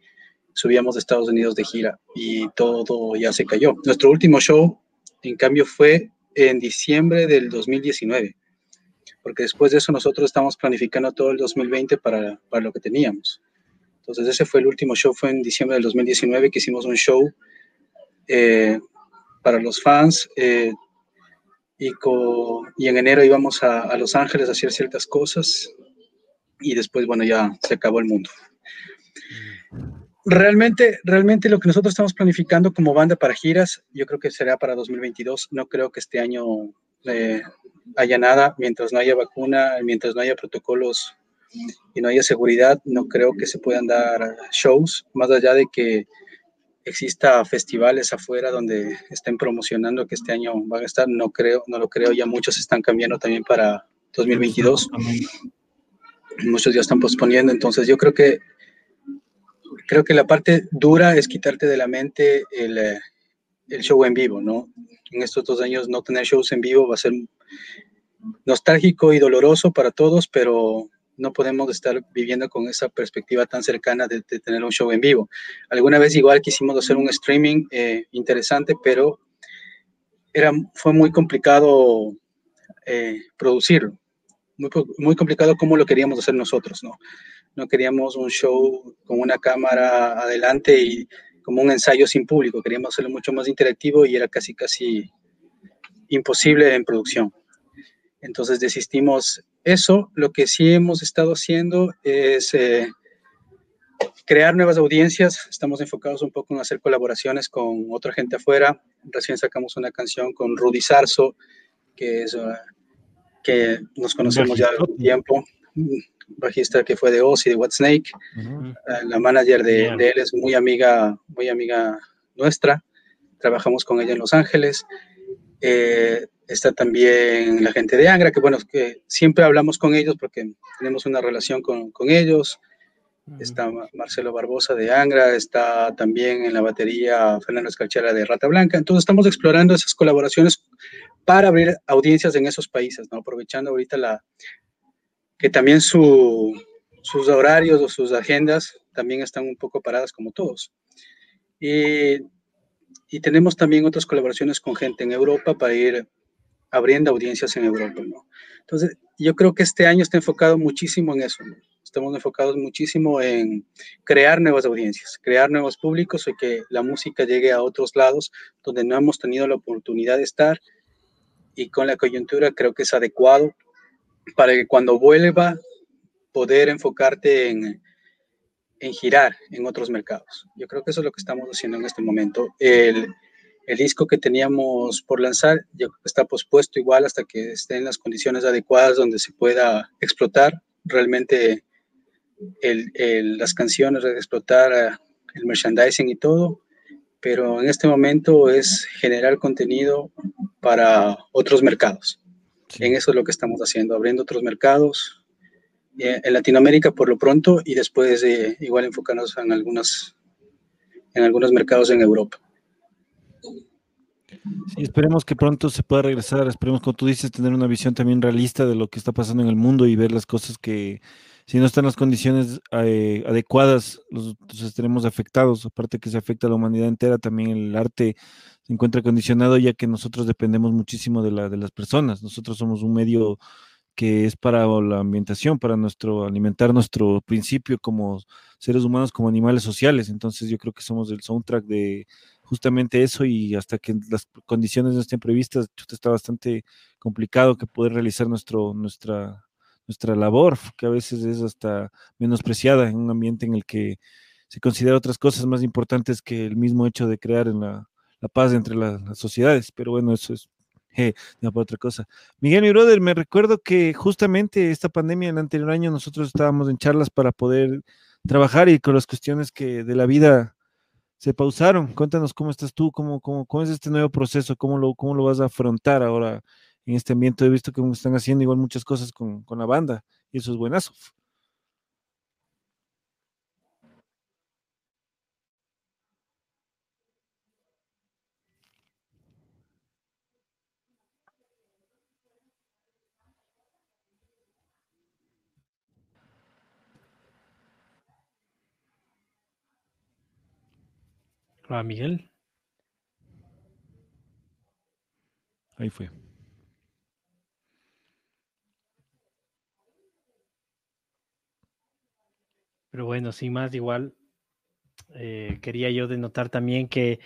subíamos de Estados Unidos de gira y todo ya se cayó. Nuestro último show, en cambio, fue en diciembre del 2019, porque después de eso nosotros estamos planificando todo el 2020 para, para lo que teníamos. Entonces ese fue el último show, fue en diciembre del 2019 que hicimos un show eh, para los fans. Eh, y, y en enero íbamos a, a, Los Ángeles a hacer ciertas cosas y después, bueno, ya se acabó el mundo. Realmente, realmente lo que nosotros estamos planificando como banda para giras, yo creo que será para 2022. No creo que este año eh, haya nada, mientras no haya vacuna, mientras no haya protocolos y no haya seguridad, no creo que se puedan dar shows, más allá de que exista festivales afuera donde estén promocionando que este año van a estar, no creo, no lo creo, ya muchos están cambiando también para 2022. Muchos ya están posponiendo, entonces yo creo que creo que la parte dura es quitarte de la mente el, el show en vivo, ¿no? En estos dos años no tener shows en vivo va a ser nostálgico y doloroso para todos, pero no podemos estar viviendo con esa perspectiva tan cercana de, tener un show en vivo. Alguna vez igual quisimos hacer un streaming eh, interesante, pero era, fue muy complicado eh, producirlo. Muy, muy, complicado como lo queríamos hacer nosotros, ¿no? No queríamos un show con una cámara adelante y como un ensayo sin público, queríamos hacerlo mucho más interactivo y era casi, casi imposible en producción. Entonces desistimos eso. Lo que sí hemos estado haciendo es eh, crear nuevas audiencias. Estamos enfocados un poco en hacer colaboraciones con otra gente afuera. Recién sacamos una canción con Rudy Sarso, que es uh, que nos conocemos ya de tiempo, bajista que fue de Oz y de What Snake. Uh, la manager de, de, él es muy amiga, muy amiga nuestra. Trabajamos con ella en Los Ángeles. Eh, está también la gente de Angra, que bueno, que siempre hablamos con ellos porque tenemos una relación con, con ellos. Está Marcelo Barbosa de Angra, está también en la batería Fernando Escalchera de Rata Blanca. Entonces estamos explorando esas colaboraciones para abrir audiencias en esos países, ¿no? aprovechando ahorita la que también su, sus horarios o sus agendas también están un poco paradas como todos. Y, y tenemos también otras colaboraciones con gente en Europa para ir abriendo audiencias en Europa. Entonces, yo creo que este año está enfocado muchísimo en eso. Estamos enfocados muchísimo en crear nuevas audiencias, crear nuevos públicos y que la música llegue a otros lados donde no hemos tenido la oportunidad de estar y con la coyuntura creo que es adecuado para que cuando vuelva poder enfocarte en, en girar en otros mercados. Yo creo que eso es lo que estamos haciendo en este momento. El, el disco que teníamos por lanzar está pospuesto igual hasta que esté en las condiciones adecuadas donde se pueda explotar realmente el, el, las canciones, explotar eh, el merchandising y todo, pero en este momento es generar contenido para otros mercados. En eso es lo que estamos haciendo, abriendo otros mercados eh, en Latinoamérica por lo pronto y después eh, igual enfocarnos en, algunas, en algunos mercados en Europa. Sí, esperemos que pronto se pueda regresar, esperemos, como tú dices, tener una visión también realista de lo que está pasando en el mundo y ver las cosas que, si no están las condiciones eh, adecuadas, los, entonces estaremos afectados, aparte que se afecta a la humanidad entera, también el arte se encuentra condicionado ya que nosotros dependemos muchísimo de, la, de las personas, nosotros somos un medio que es para la ambientación, para nuestro alimentar nuestro principio como seres humanos, como animales sociales. Entonces yo creo que somos el soundtrack de justamente eso y hasta que las condiciones no estén previstas, está bastante complicado que poder realizar nuestro, nuestra, nuestra labor, que a veces es hasta menospreciada en un ambiente en el que se considera otras cosas más importantes que el mismo hecho de crear en la, la paz entre la, las sociedades. Pero bueno, eso es eh, otra cosa. Miguel, mi brother, me recuerdo que justamente esta pandemia el anterior año nosotros estábamos en charlas para poder trabajar y con las cuestiones que de la vida se pausaron. Cuéntanos cómo estás tú, cómo, cómo, cómo es este nuevo proceso, cómo lo, cómo lo vas a afrontar ahora en este ambiente. He visto que están haciendo igual muchas cosas con, con la banda y eso es buenazo. Hola, Miguel. Ahí fue. Pero bueno, sin más, igual eh, quería yo denotar también que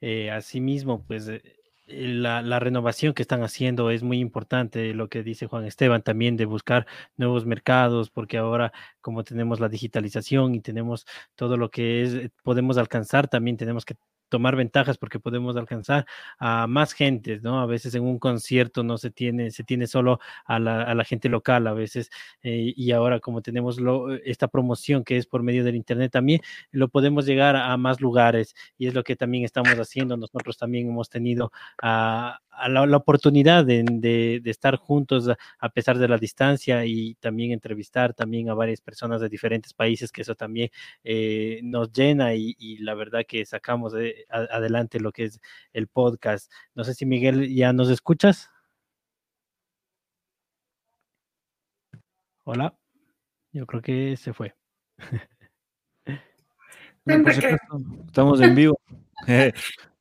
eh, asimismo, pues eh, la, la, renovación que están haciendo es muy importante, lo que dice Juan Esteban también de buscar nuevos mercados, porque ahora como tenemos la digitalización y tenemos todo lo que es, podemos alcanzar, también tenemos que tomar ventajas porque podemos alcanzar a más gente, ¿no? A veces en un concierto no se tiene, se tiene solo a la, a la gente local, a veces, eh, y ahora como tenemos lo, esta promoción que es por medio del Internet también, lo podemos llegar a más lugares y es lo que también estamos haciendo. Nosotros también hemos tenido a, a la, la, oportunidad de, de, estar juntos a, pesar de la distancia y también entrevistar también a varias personas de diferentes países, que eso también eh, nos llena y, y, la verdad que sacamos de, a, adelante lo que es el podcast. No sé si Miguel ya nos escuchas. Hola, yo creo que se fue. No, estamos en vivo.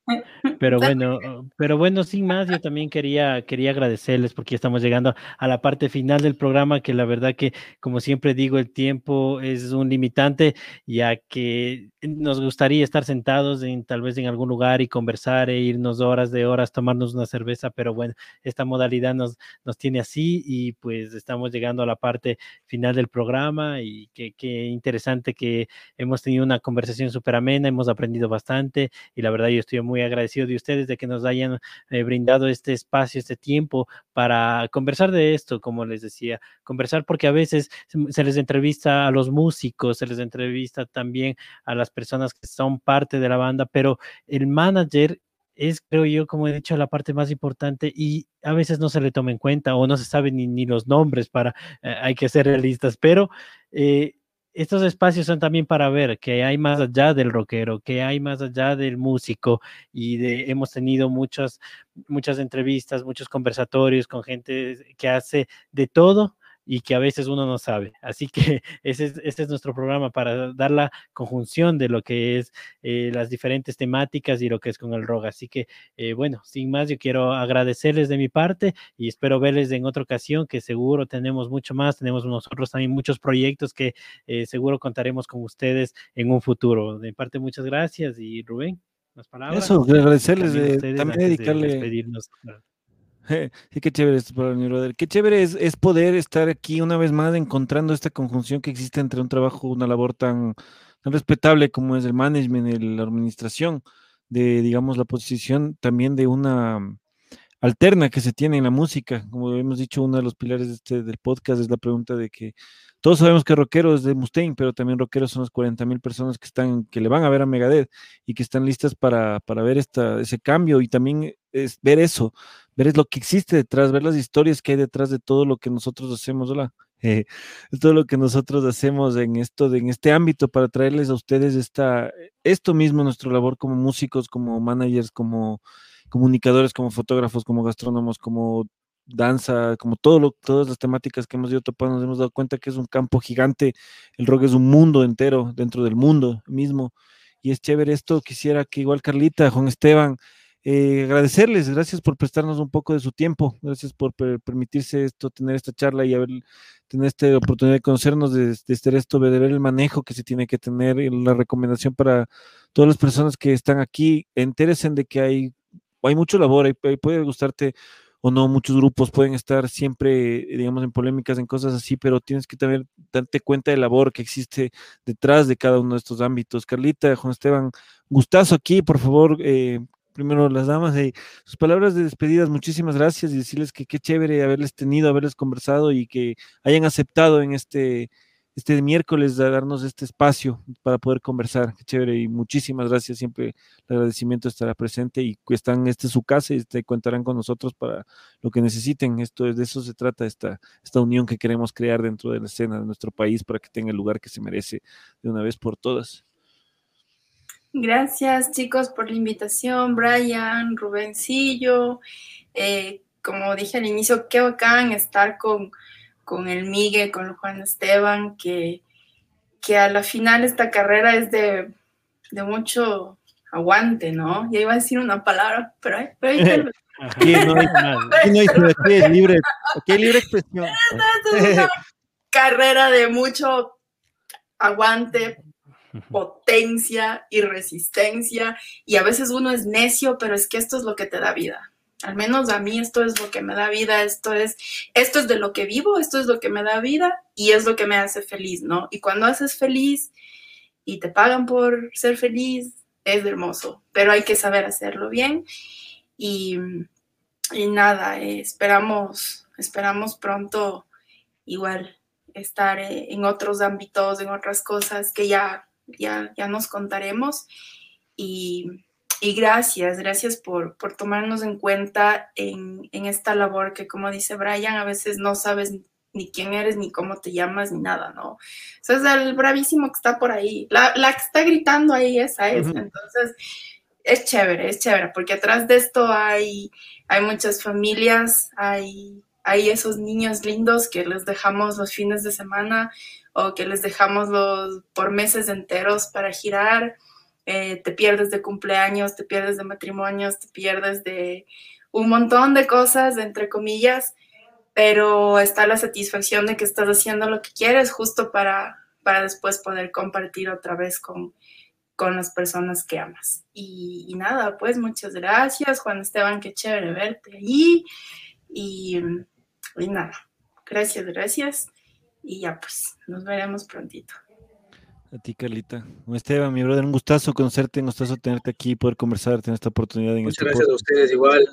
Pero bueno, pero bueno, sin más, yo también quería, quería agradecerles porque estamos llegando a la parte final del programa, que la verdad que, como siempre digo, el tiempo es un limitante, ya que nos gustaría estar sentados en tal vez en algún lugar y conversar e irnos horas de horas, tomarnos una cerveza, pero bueno, esta modalidad nos, nos tiene así y pues estamos llegando a la parte final del programa y qué que interesante que hemos tenido una conversación súper amena, hemos aprendido bastante y la verdad yo estoy muy agradecido de ustedes de que nos hayan eh, brindado este espacio, este tiempo para conversar de esto, como les decía, conversar porque a veces se les entrevista a los músicos, se les entrevista también a las personas que son parte de la banda, pero el manager es, creo yo, como he dicho, la parte más importante y a veces no se le toma en cuenta o no se saben ni, ni los nombres para, eh, hay que ser realistas, pero eh, estos espacios son también para ver que hay más allá del rockero, que hay más allá del músico y de, hemos tenido muchas, muchas entrevistas, muchos conversatorios con gente que hace de todo y que a veces uno no sabe. Así que ese es, ese es nuestro programa para dar la conjunción de lo que es eh, las diferentes temáticas y lo que es con el rock. Así que, eh, bueno, sin más, yo quiero agradecerles de mi parte y espero verles en otra ocasión, que seguro tenemos mucho más. Tenemos nosotros también muchos proyectos que eh, seguro contaremos con ustedes en un futuro. De mi parte, muchas gracias y Rubén. Las palabras. Eso, agradecerles, también, también dedicarle. De Sí, qué chévere esto para mi brother. Qué chévere es, es, poder estar aquí una vez más encontrando esta conjunción que existe entre un trabajo, una labor tan, respetable como es el management, la administración, de, digamos, la posición también de una alterna que se tiene en la música. Como hemos dicho, uno de los pilares de este, del podcast es la pregunta de que todos sabemos que rockeros de Mustaine, pero también rockeros son las 40 mil personas que están, que le van a ver a Megadeth y que están listas para, para ver esta, ese cambio y también es ver eso, ver lo que existe detrás, ver las historias que hay detrás de todo lo que nosotros hacemos, hola, eh, todo lo que nosotros hacemos en esto, en este ámbito para traerles a ustedes esta, esto mismo, nuestra labor como músicos, como managers, como comunicadores, como fotógrafos, como gastrónomos, como danza, como todo lo, todas las temáticas que hemos ido topando, nos hemos dado cuenta que es un campo gigante, el rock es un mundo entero dentro del mundo mismo, y es chévere esto, quisiera que igual Carlita, Juan Esteban, eh, agradecerles, gracias por prestarnos un poco de su tiempo, gracias por per permitirse esto, tener esta charla y haber, tener esta oportunidad de conocernos, de, de estar esto, de ver el manejo que se tiene que tener, la recomendación para todas las personas que están aquí, entéresen de que hay, hay mucho labor, hay, puede gustarte o no, muchos grupos pueden estar siempre, digamos, en polémicas, en cosas así, pero tienes que también darte cuenta de la labor que existe detrás de cada uno de estos ámbitos. Carlita, Juan Esteban, gustazo aquí, por favor, eh, primero las damas, eh, sus palabras de despedidas, muchísimas gracias y decirles que qué chévere haberles tenido, haberles conversado y que hayan aceptado en este, este miércoles de darnos este espacio para poder conversar. Qué chévere y muchísimas gracias. Siempre el agradecimiento estará presente y están, este es su casa y este, contarán con nosotros para lo que necesiten. Esto de eso se trata, esta, esta unión que queremos crear dentro de la escena de nuestro país para que tenga el lugar que se merece de una vez por todas. Gracias chicos por la invitación, Brian, Rubencillo. Eh, como dije al inicio, qué bacán estar con, con el Migue, con Juan Esteban, que, que a la final esta carrera es de, de mucho aguante, ¿no? Ya iba a decir una palabra, pero, pero Aquí no hay, aquí no hay, aquí libre, aquí hay libre expresión. Es una carrera de mucho aguante, potencia y resistencia. Y a veces uno es necio, pero es que esto es lo que te da vida. Al menos a mí esto es lo que me da vida, esto es, esto es de lo que vivo, esto es lo que me da vida y es lo que me hace feliz, ¿no? Y cuando haces feliz y te pagan por ser feliz, es hermoso, pero hay que saber hacerlo bien y, nada, eh, esperamos, esperamos pronto igual estar eh, en otros ámbitos, en otras cosas que ya, ya, ya nos contaremos y y gracias, gracias por, por tomarnos en cuenta en, en, esta labor que, como dice Brian, a veces no sabes ni quién eres, ni cómo te llamas, ni nada, ¿no? O sea, es el bravísimo que está por ahí. La, la que está gritando ahí, esa es. Entonces, es chévere, es chévere, porque atrás de esto hay, hay muchas familias, hay, hay esos niños lindos que les dejamos los fines de semana o que les dejamos los por meses enteros para girar eh, te pierdes de cumpleaños, te pierdes de matrimonios, te pierdes de un montón de cosas, entre comillas, pero está la satisfacción de que estás haciendo lo que quieres justo para, para después poder compartir otra vez con, con las personas que amas. Y, nada, pues muchas gracias, Juan Esteban, qué chévere verte ahí. Y, y nada, gracias, gracias. Y ya pues, nos veremos prontito. A ti, Carlita. Esteban, mi brother, un gustazo conocerte, un gustazo tenerte aquí y poder conversar, tener esta oportunidad. En Muchas este gracias a ustedes, igual.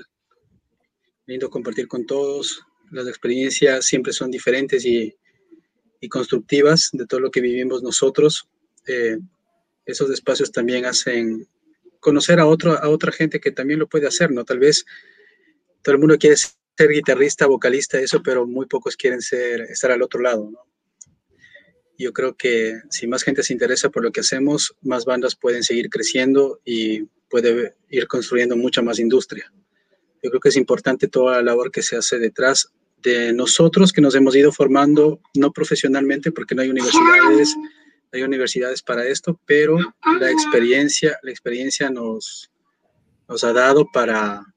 Lindo compartir con todos. Las experiencias siempre son diferentes y, y constructivas de todo lo que vivimos nosotros. Eh, esos espacios también hacen conocer a, otro, a otra gente que también lo puede hacer, ¿no? Tal vez todo el mundo quiere ser guitarrista, vocalista, eso, pero muy pocos quieren ser, estar al otro lado, ¿no? Yo creo que si más gente se interesa por lo que hacemos, más bandas pueden seguir creciendo y puede ir construyendo mucha más industria. Yo creo que es importante toda la labor que se hace detrás de nosotros que nos hemos ido formando, no profesionalmente, porque no hay universidades, no hay universidades para esto, pero la experiencia, la experiencia nos, nos ha dado para,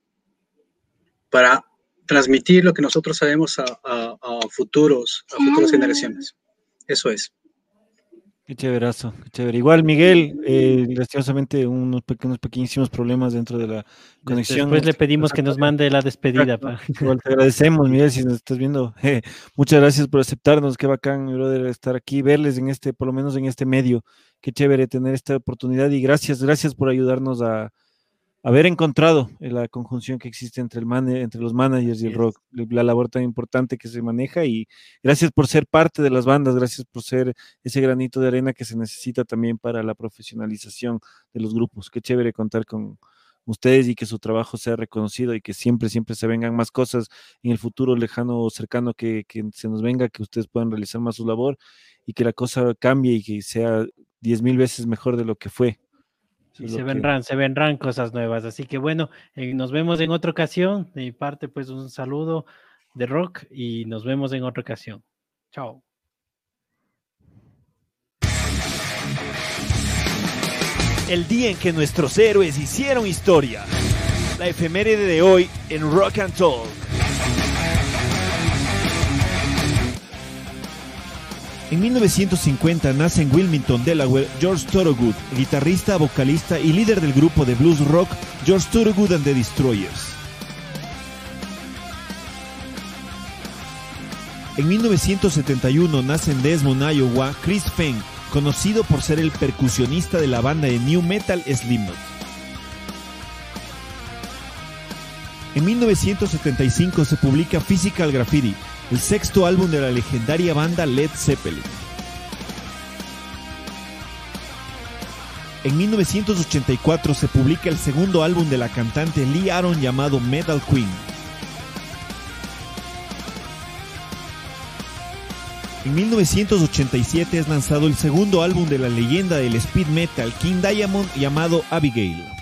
para transmitir lo que nosotros sabemos a, a, a futuros, a futuras generaciones. Eso es. Qué chéverazo, qué chévere. Igual, Miguel, eh, lastimosamente unos pequeños, pequeñísimos problemas dentro de la conexión. Después le pedimos que nos mande la despedida. Pa. Igual te agradecemos, Miguel, si nos estás viendo. Eh, muchas gracias por aceptarnos, qué bacán, mi brother, estar aquí, verles en este, por lo menos en este medio. Qué chévere tener esta oportunidad y gracias, gracias por ayudarnos a, haber encontrado la conjunción que existe entre, el man, entre los managers y el rock, la labor tan importante que se maneja y gracias por ser parte de las bandas, gracias por ser ese granito de arena que se necesita también para la profesionalización de los grupos. Qué chévere contar con ustedes y que su trabajo sea reconocido y que siempre, siempre se vengan más cosas en el futuro lejano o cercano que, que se nos venga, que ustedes puedan realizar más su labor y que la cosa cambie y que sea diez mil veces mejor de lo que fue. Sí, se vendrán, que... se vendrán cosas nuevas. Así que bueno, eh, nos vemos en otra ocasión. De mi parte, pues un saludo de rock y nos vemos en otra ocasión. Chao. El día en que nuestros héroes hicieron historia. La efeméride de hoy en Rock and Talk. En 1950 nace en Wilmington, Delaware, George Thorogood, guitarrista, vocalista y líder del grupo de blues rock George Thorogood and the Destroyers. En 1971 nace en Desmond, Iowa, Chris Feng, conocido por ser el percusionista de la banda de new metal Slipknot. En 1975 se publica Physical Graffiti, el sexto álbum de la legendaria banda Led Zeppelin. En 1984 se publica el segundo álbum de la cantante Lee Aaron llamado Metal Queen. En 1987 es lanzado el segundo álbum de la leyenda del speed metal King Diamond llamado Abigail.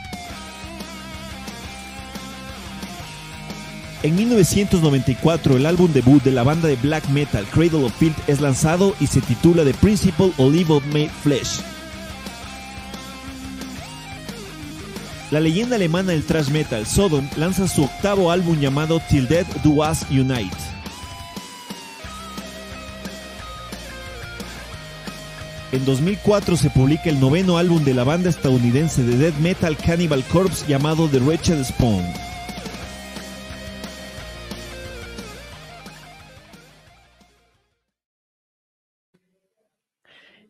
En 1994 el álbum debut de la banda de black metal Cradle of Filth es lanzado y se titula The Principle Olive of Made Flesh. La leyenda alemana del thrash metal Sodom lanza su octavo álbum llamado Till Death Do Us Unite. En 2004 se publica el noveno álbum de la banda estadounidense de death metal Cannibal Corpse llamado The Wretched Spawn.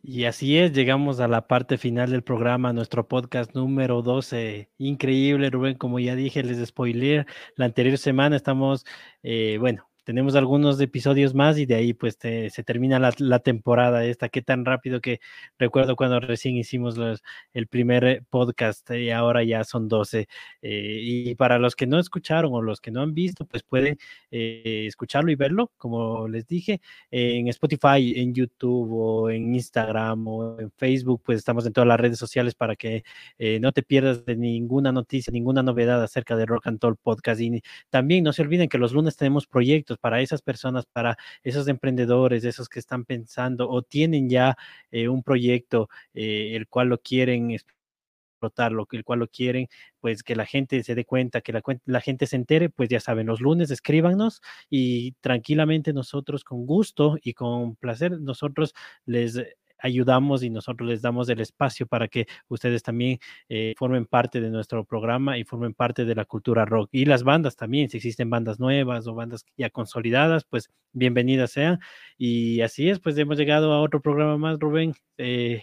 Y así es, llegamos a la parte final del programa, nuestro podcast número 12. Increíble, Rubén, como ya dije, les spoiler, la anterior semana estamos, eh, bueno, tenemos algunos episodios más y de ahí pues se termina la, temporada esta, qué tan rápido que recuerdo cuando recién hicimos el primer podcast y ahora ya son 12. Eh, y para los que no escucharon o los que no han visto, pues pueden eh, escucharlo y verlo, como les dije, en Spotify, en YouTube o en Instagram o en Facebook, pues estamos en todas las redes sociales para que eh, no te pierdas de ninguna noticia, ninguna novedad acerca de Rock and Roll Podcast. Y también no se olviden que los lunes tenemos proyectos para esas personas, para esos emprendedores, esos que están pensando o tienen ya eh, un proyecto eh, el cual lo quieren explotar, lo, el cual lo quieren, pues que la gente se dé cuenta, que la, la gente se entere, pues ya saben, los lunes escríbanos y tranquilamente nosotros con gusto y con placer, nosotros les ayudamos y nosotros les damos el espacio para que ustedes también eh, formen parte de nuestro programa y formen parte de la cultura rock. Y las bandas también, si existen bandas nuevas o bandas ya consolidadas, pues bienvenidas sean. Y así es, pues hemos llegado a otro programa más, Rubén. Eh,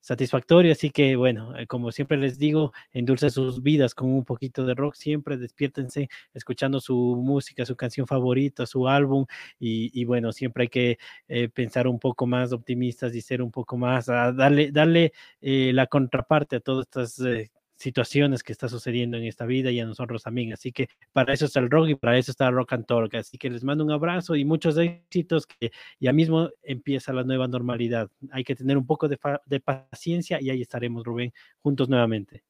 satisfactorio. Así que, bueno, eh, como siempre les digo, endulce sus vidas con un poquito de rock. Siempre despiértense escuchando su música, su canción favorita, su álbum. Y, bueno, siempre hay que eh, pensar un poco más optimistas y ser un poco más, a darle, darle eh, la contraparte a todas estas situaciones que está sucediendo en esta vida y a nosotros también. Así que para eso está el rock y para eso está Rock and Talk. Así que les mando un abrazo y muchos éxitos que ya mismo empieza la nueva normalidad. Hay que tener un poco de, paciencia y ahí estaremos, Rubén, juntos nuevamente.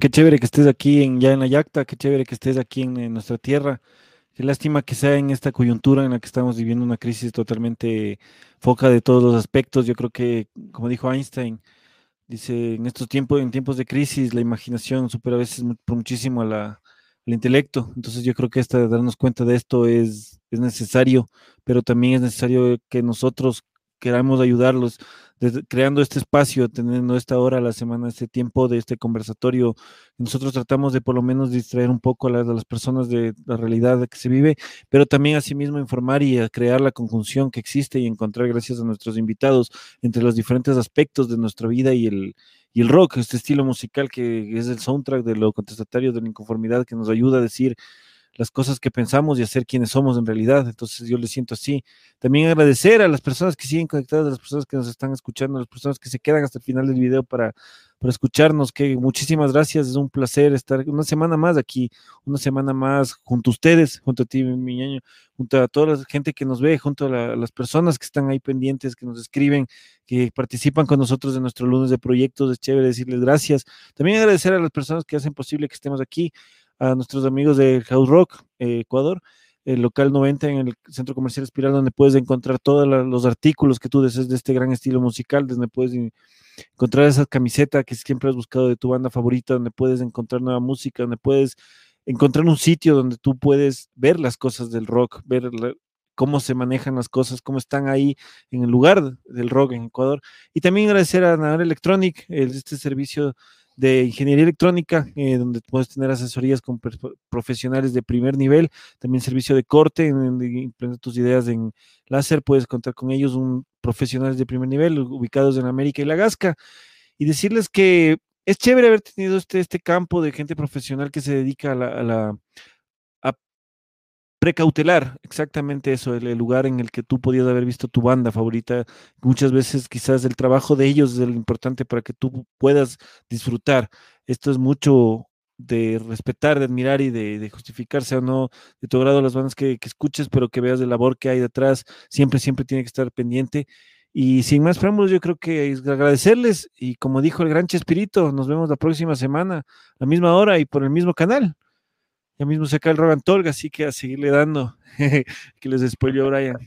Qué chévere que estés aquí en, ya en la Yacta, qué chévere que estés aquí en, nuestra tierra. Qué lástima que sea en esta coyuntura en la que estamos viviendo una crisis totalmente foca de todos los aspectos. Yo creo que, como dijo Einstein, Dice, en estos tiempos, en tiempos de crisis, la imaginación supera a veces por muchísimo la, al intelecto. Entonces yo creo que esta, darnos cuenta de esto es, es necesario, pero también es necesario que nosotros queramos ayudarlos, creando este espacio, teniendo esta hora a la semana, este tiempo de este conversatorio, nosotros tratamos de por lo menos distraer un poco a las, personas de la realidad que se vive, pero también asimismo informar y crear la conjunción que existe y encontrar gracias a nuestros invitados entre los diferentes aspectos de nuestra vida y el, y el rock, este estilo musical que es el soundtrack de lo contestatario de la inconformidad que nos ayuda a decir las cosas que pensamos y hacer quienes somos en realidad. Entonces yo le siento así. También agradecer a las personas que siguen conectadas, a las personas que nos están escuchando, a las personas que se quedan hasta el final del video para, para escucharnos, que muchísimas gracias, es un placer estar una semana más aquí, una semana más junto a ustedes, junto a ti, mi ñaño, junto a toda la gente que nos ve, junto a, las personas que están ahí pendientes, que nos escriben, que participan con nosotros en nuestro lunes de proyectos, es chévere decirles gracias. También agradecer a las personas que hacen posible que estemos aquí, a nuestros amigos de House Rock eh, Ecuador, el local 90 en el Centro Comercial Espiral, donde puedes encontrar todos los artículos que tú desees de este gran estilo musical, donde puedes encontrar esa camiseta que siempre has buscado de tu banda favorita, donde puedes encontrar nueva música, donde puedes encontrar un sitio donde tú puedes ver las cosas del rock, ver cómo se manejan las cosas, cómo están ahí en el lugar del rock en Ecuador. Y también agradecer a Navar Electronic, este servicio de ingeniería electrónica, eh, donde puedes tener asesorías con profesionales de primer nivel, también servicio de corte, implementar tus ideas en láser, puedes contar con ellos, un profesionales de primer nivel ubicados en América y la Gasca, y decirles que es chévere haber tenido este, este campo de gente profesional que se dedica a la, precautelar, exactamente eso, el, lugar en el que tú podías haber visto tu banda favorita. Muchas veces quizás el trabajo de ellos es lo importante para que tú puedas disfrutar. Esto es mucho de respetar, de admirar y de, justificarse o no de tu grado las bandas que, escuches, pero que veas el labor que hay detrás. Siempre, siempre tiene que estar pendiente. Y sin más preámbulos, yo creo que es agradecerles y como dijo el gran Chespirito, nos vemos la próxima semana, a la misma hora y por el mismo canal. Ya mismo se acaba el Rogan Tolga, así que a seguirle dando. que les spoiló Brian.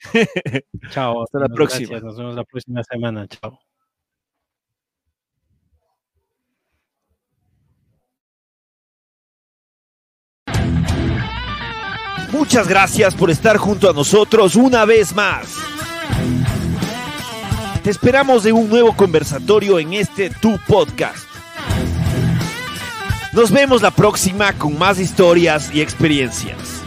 Chao. Hasta la próxima. Nos vemos la próxima semana. Chao. Muchas gracias por estar junto a nosotros una vez más. Te esperamos de un nuevo conversatorio en este Tu Podcast. Nos vemos la próxima con más historias y experiencias.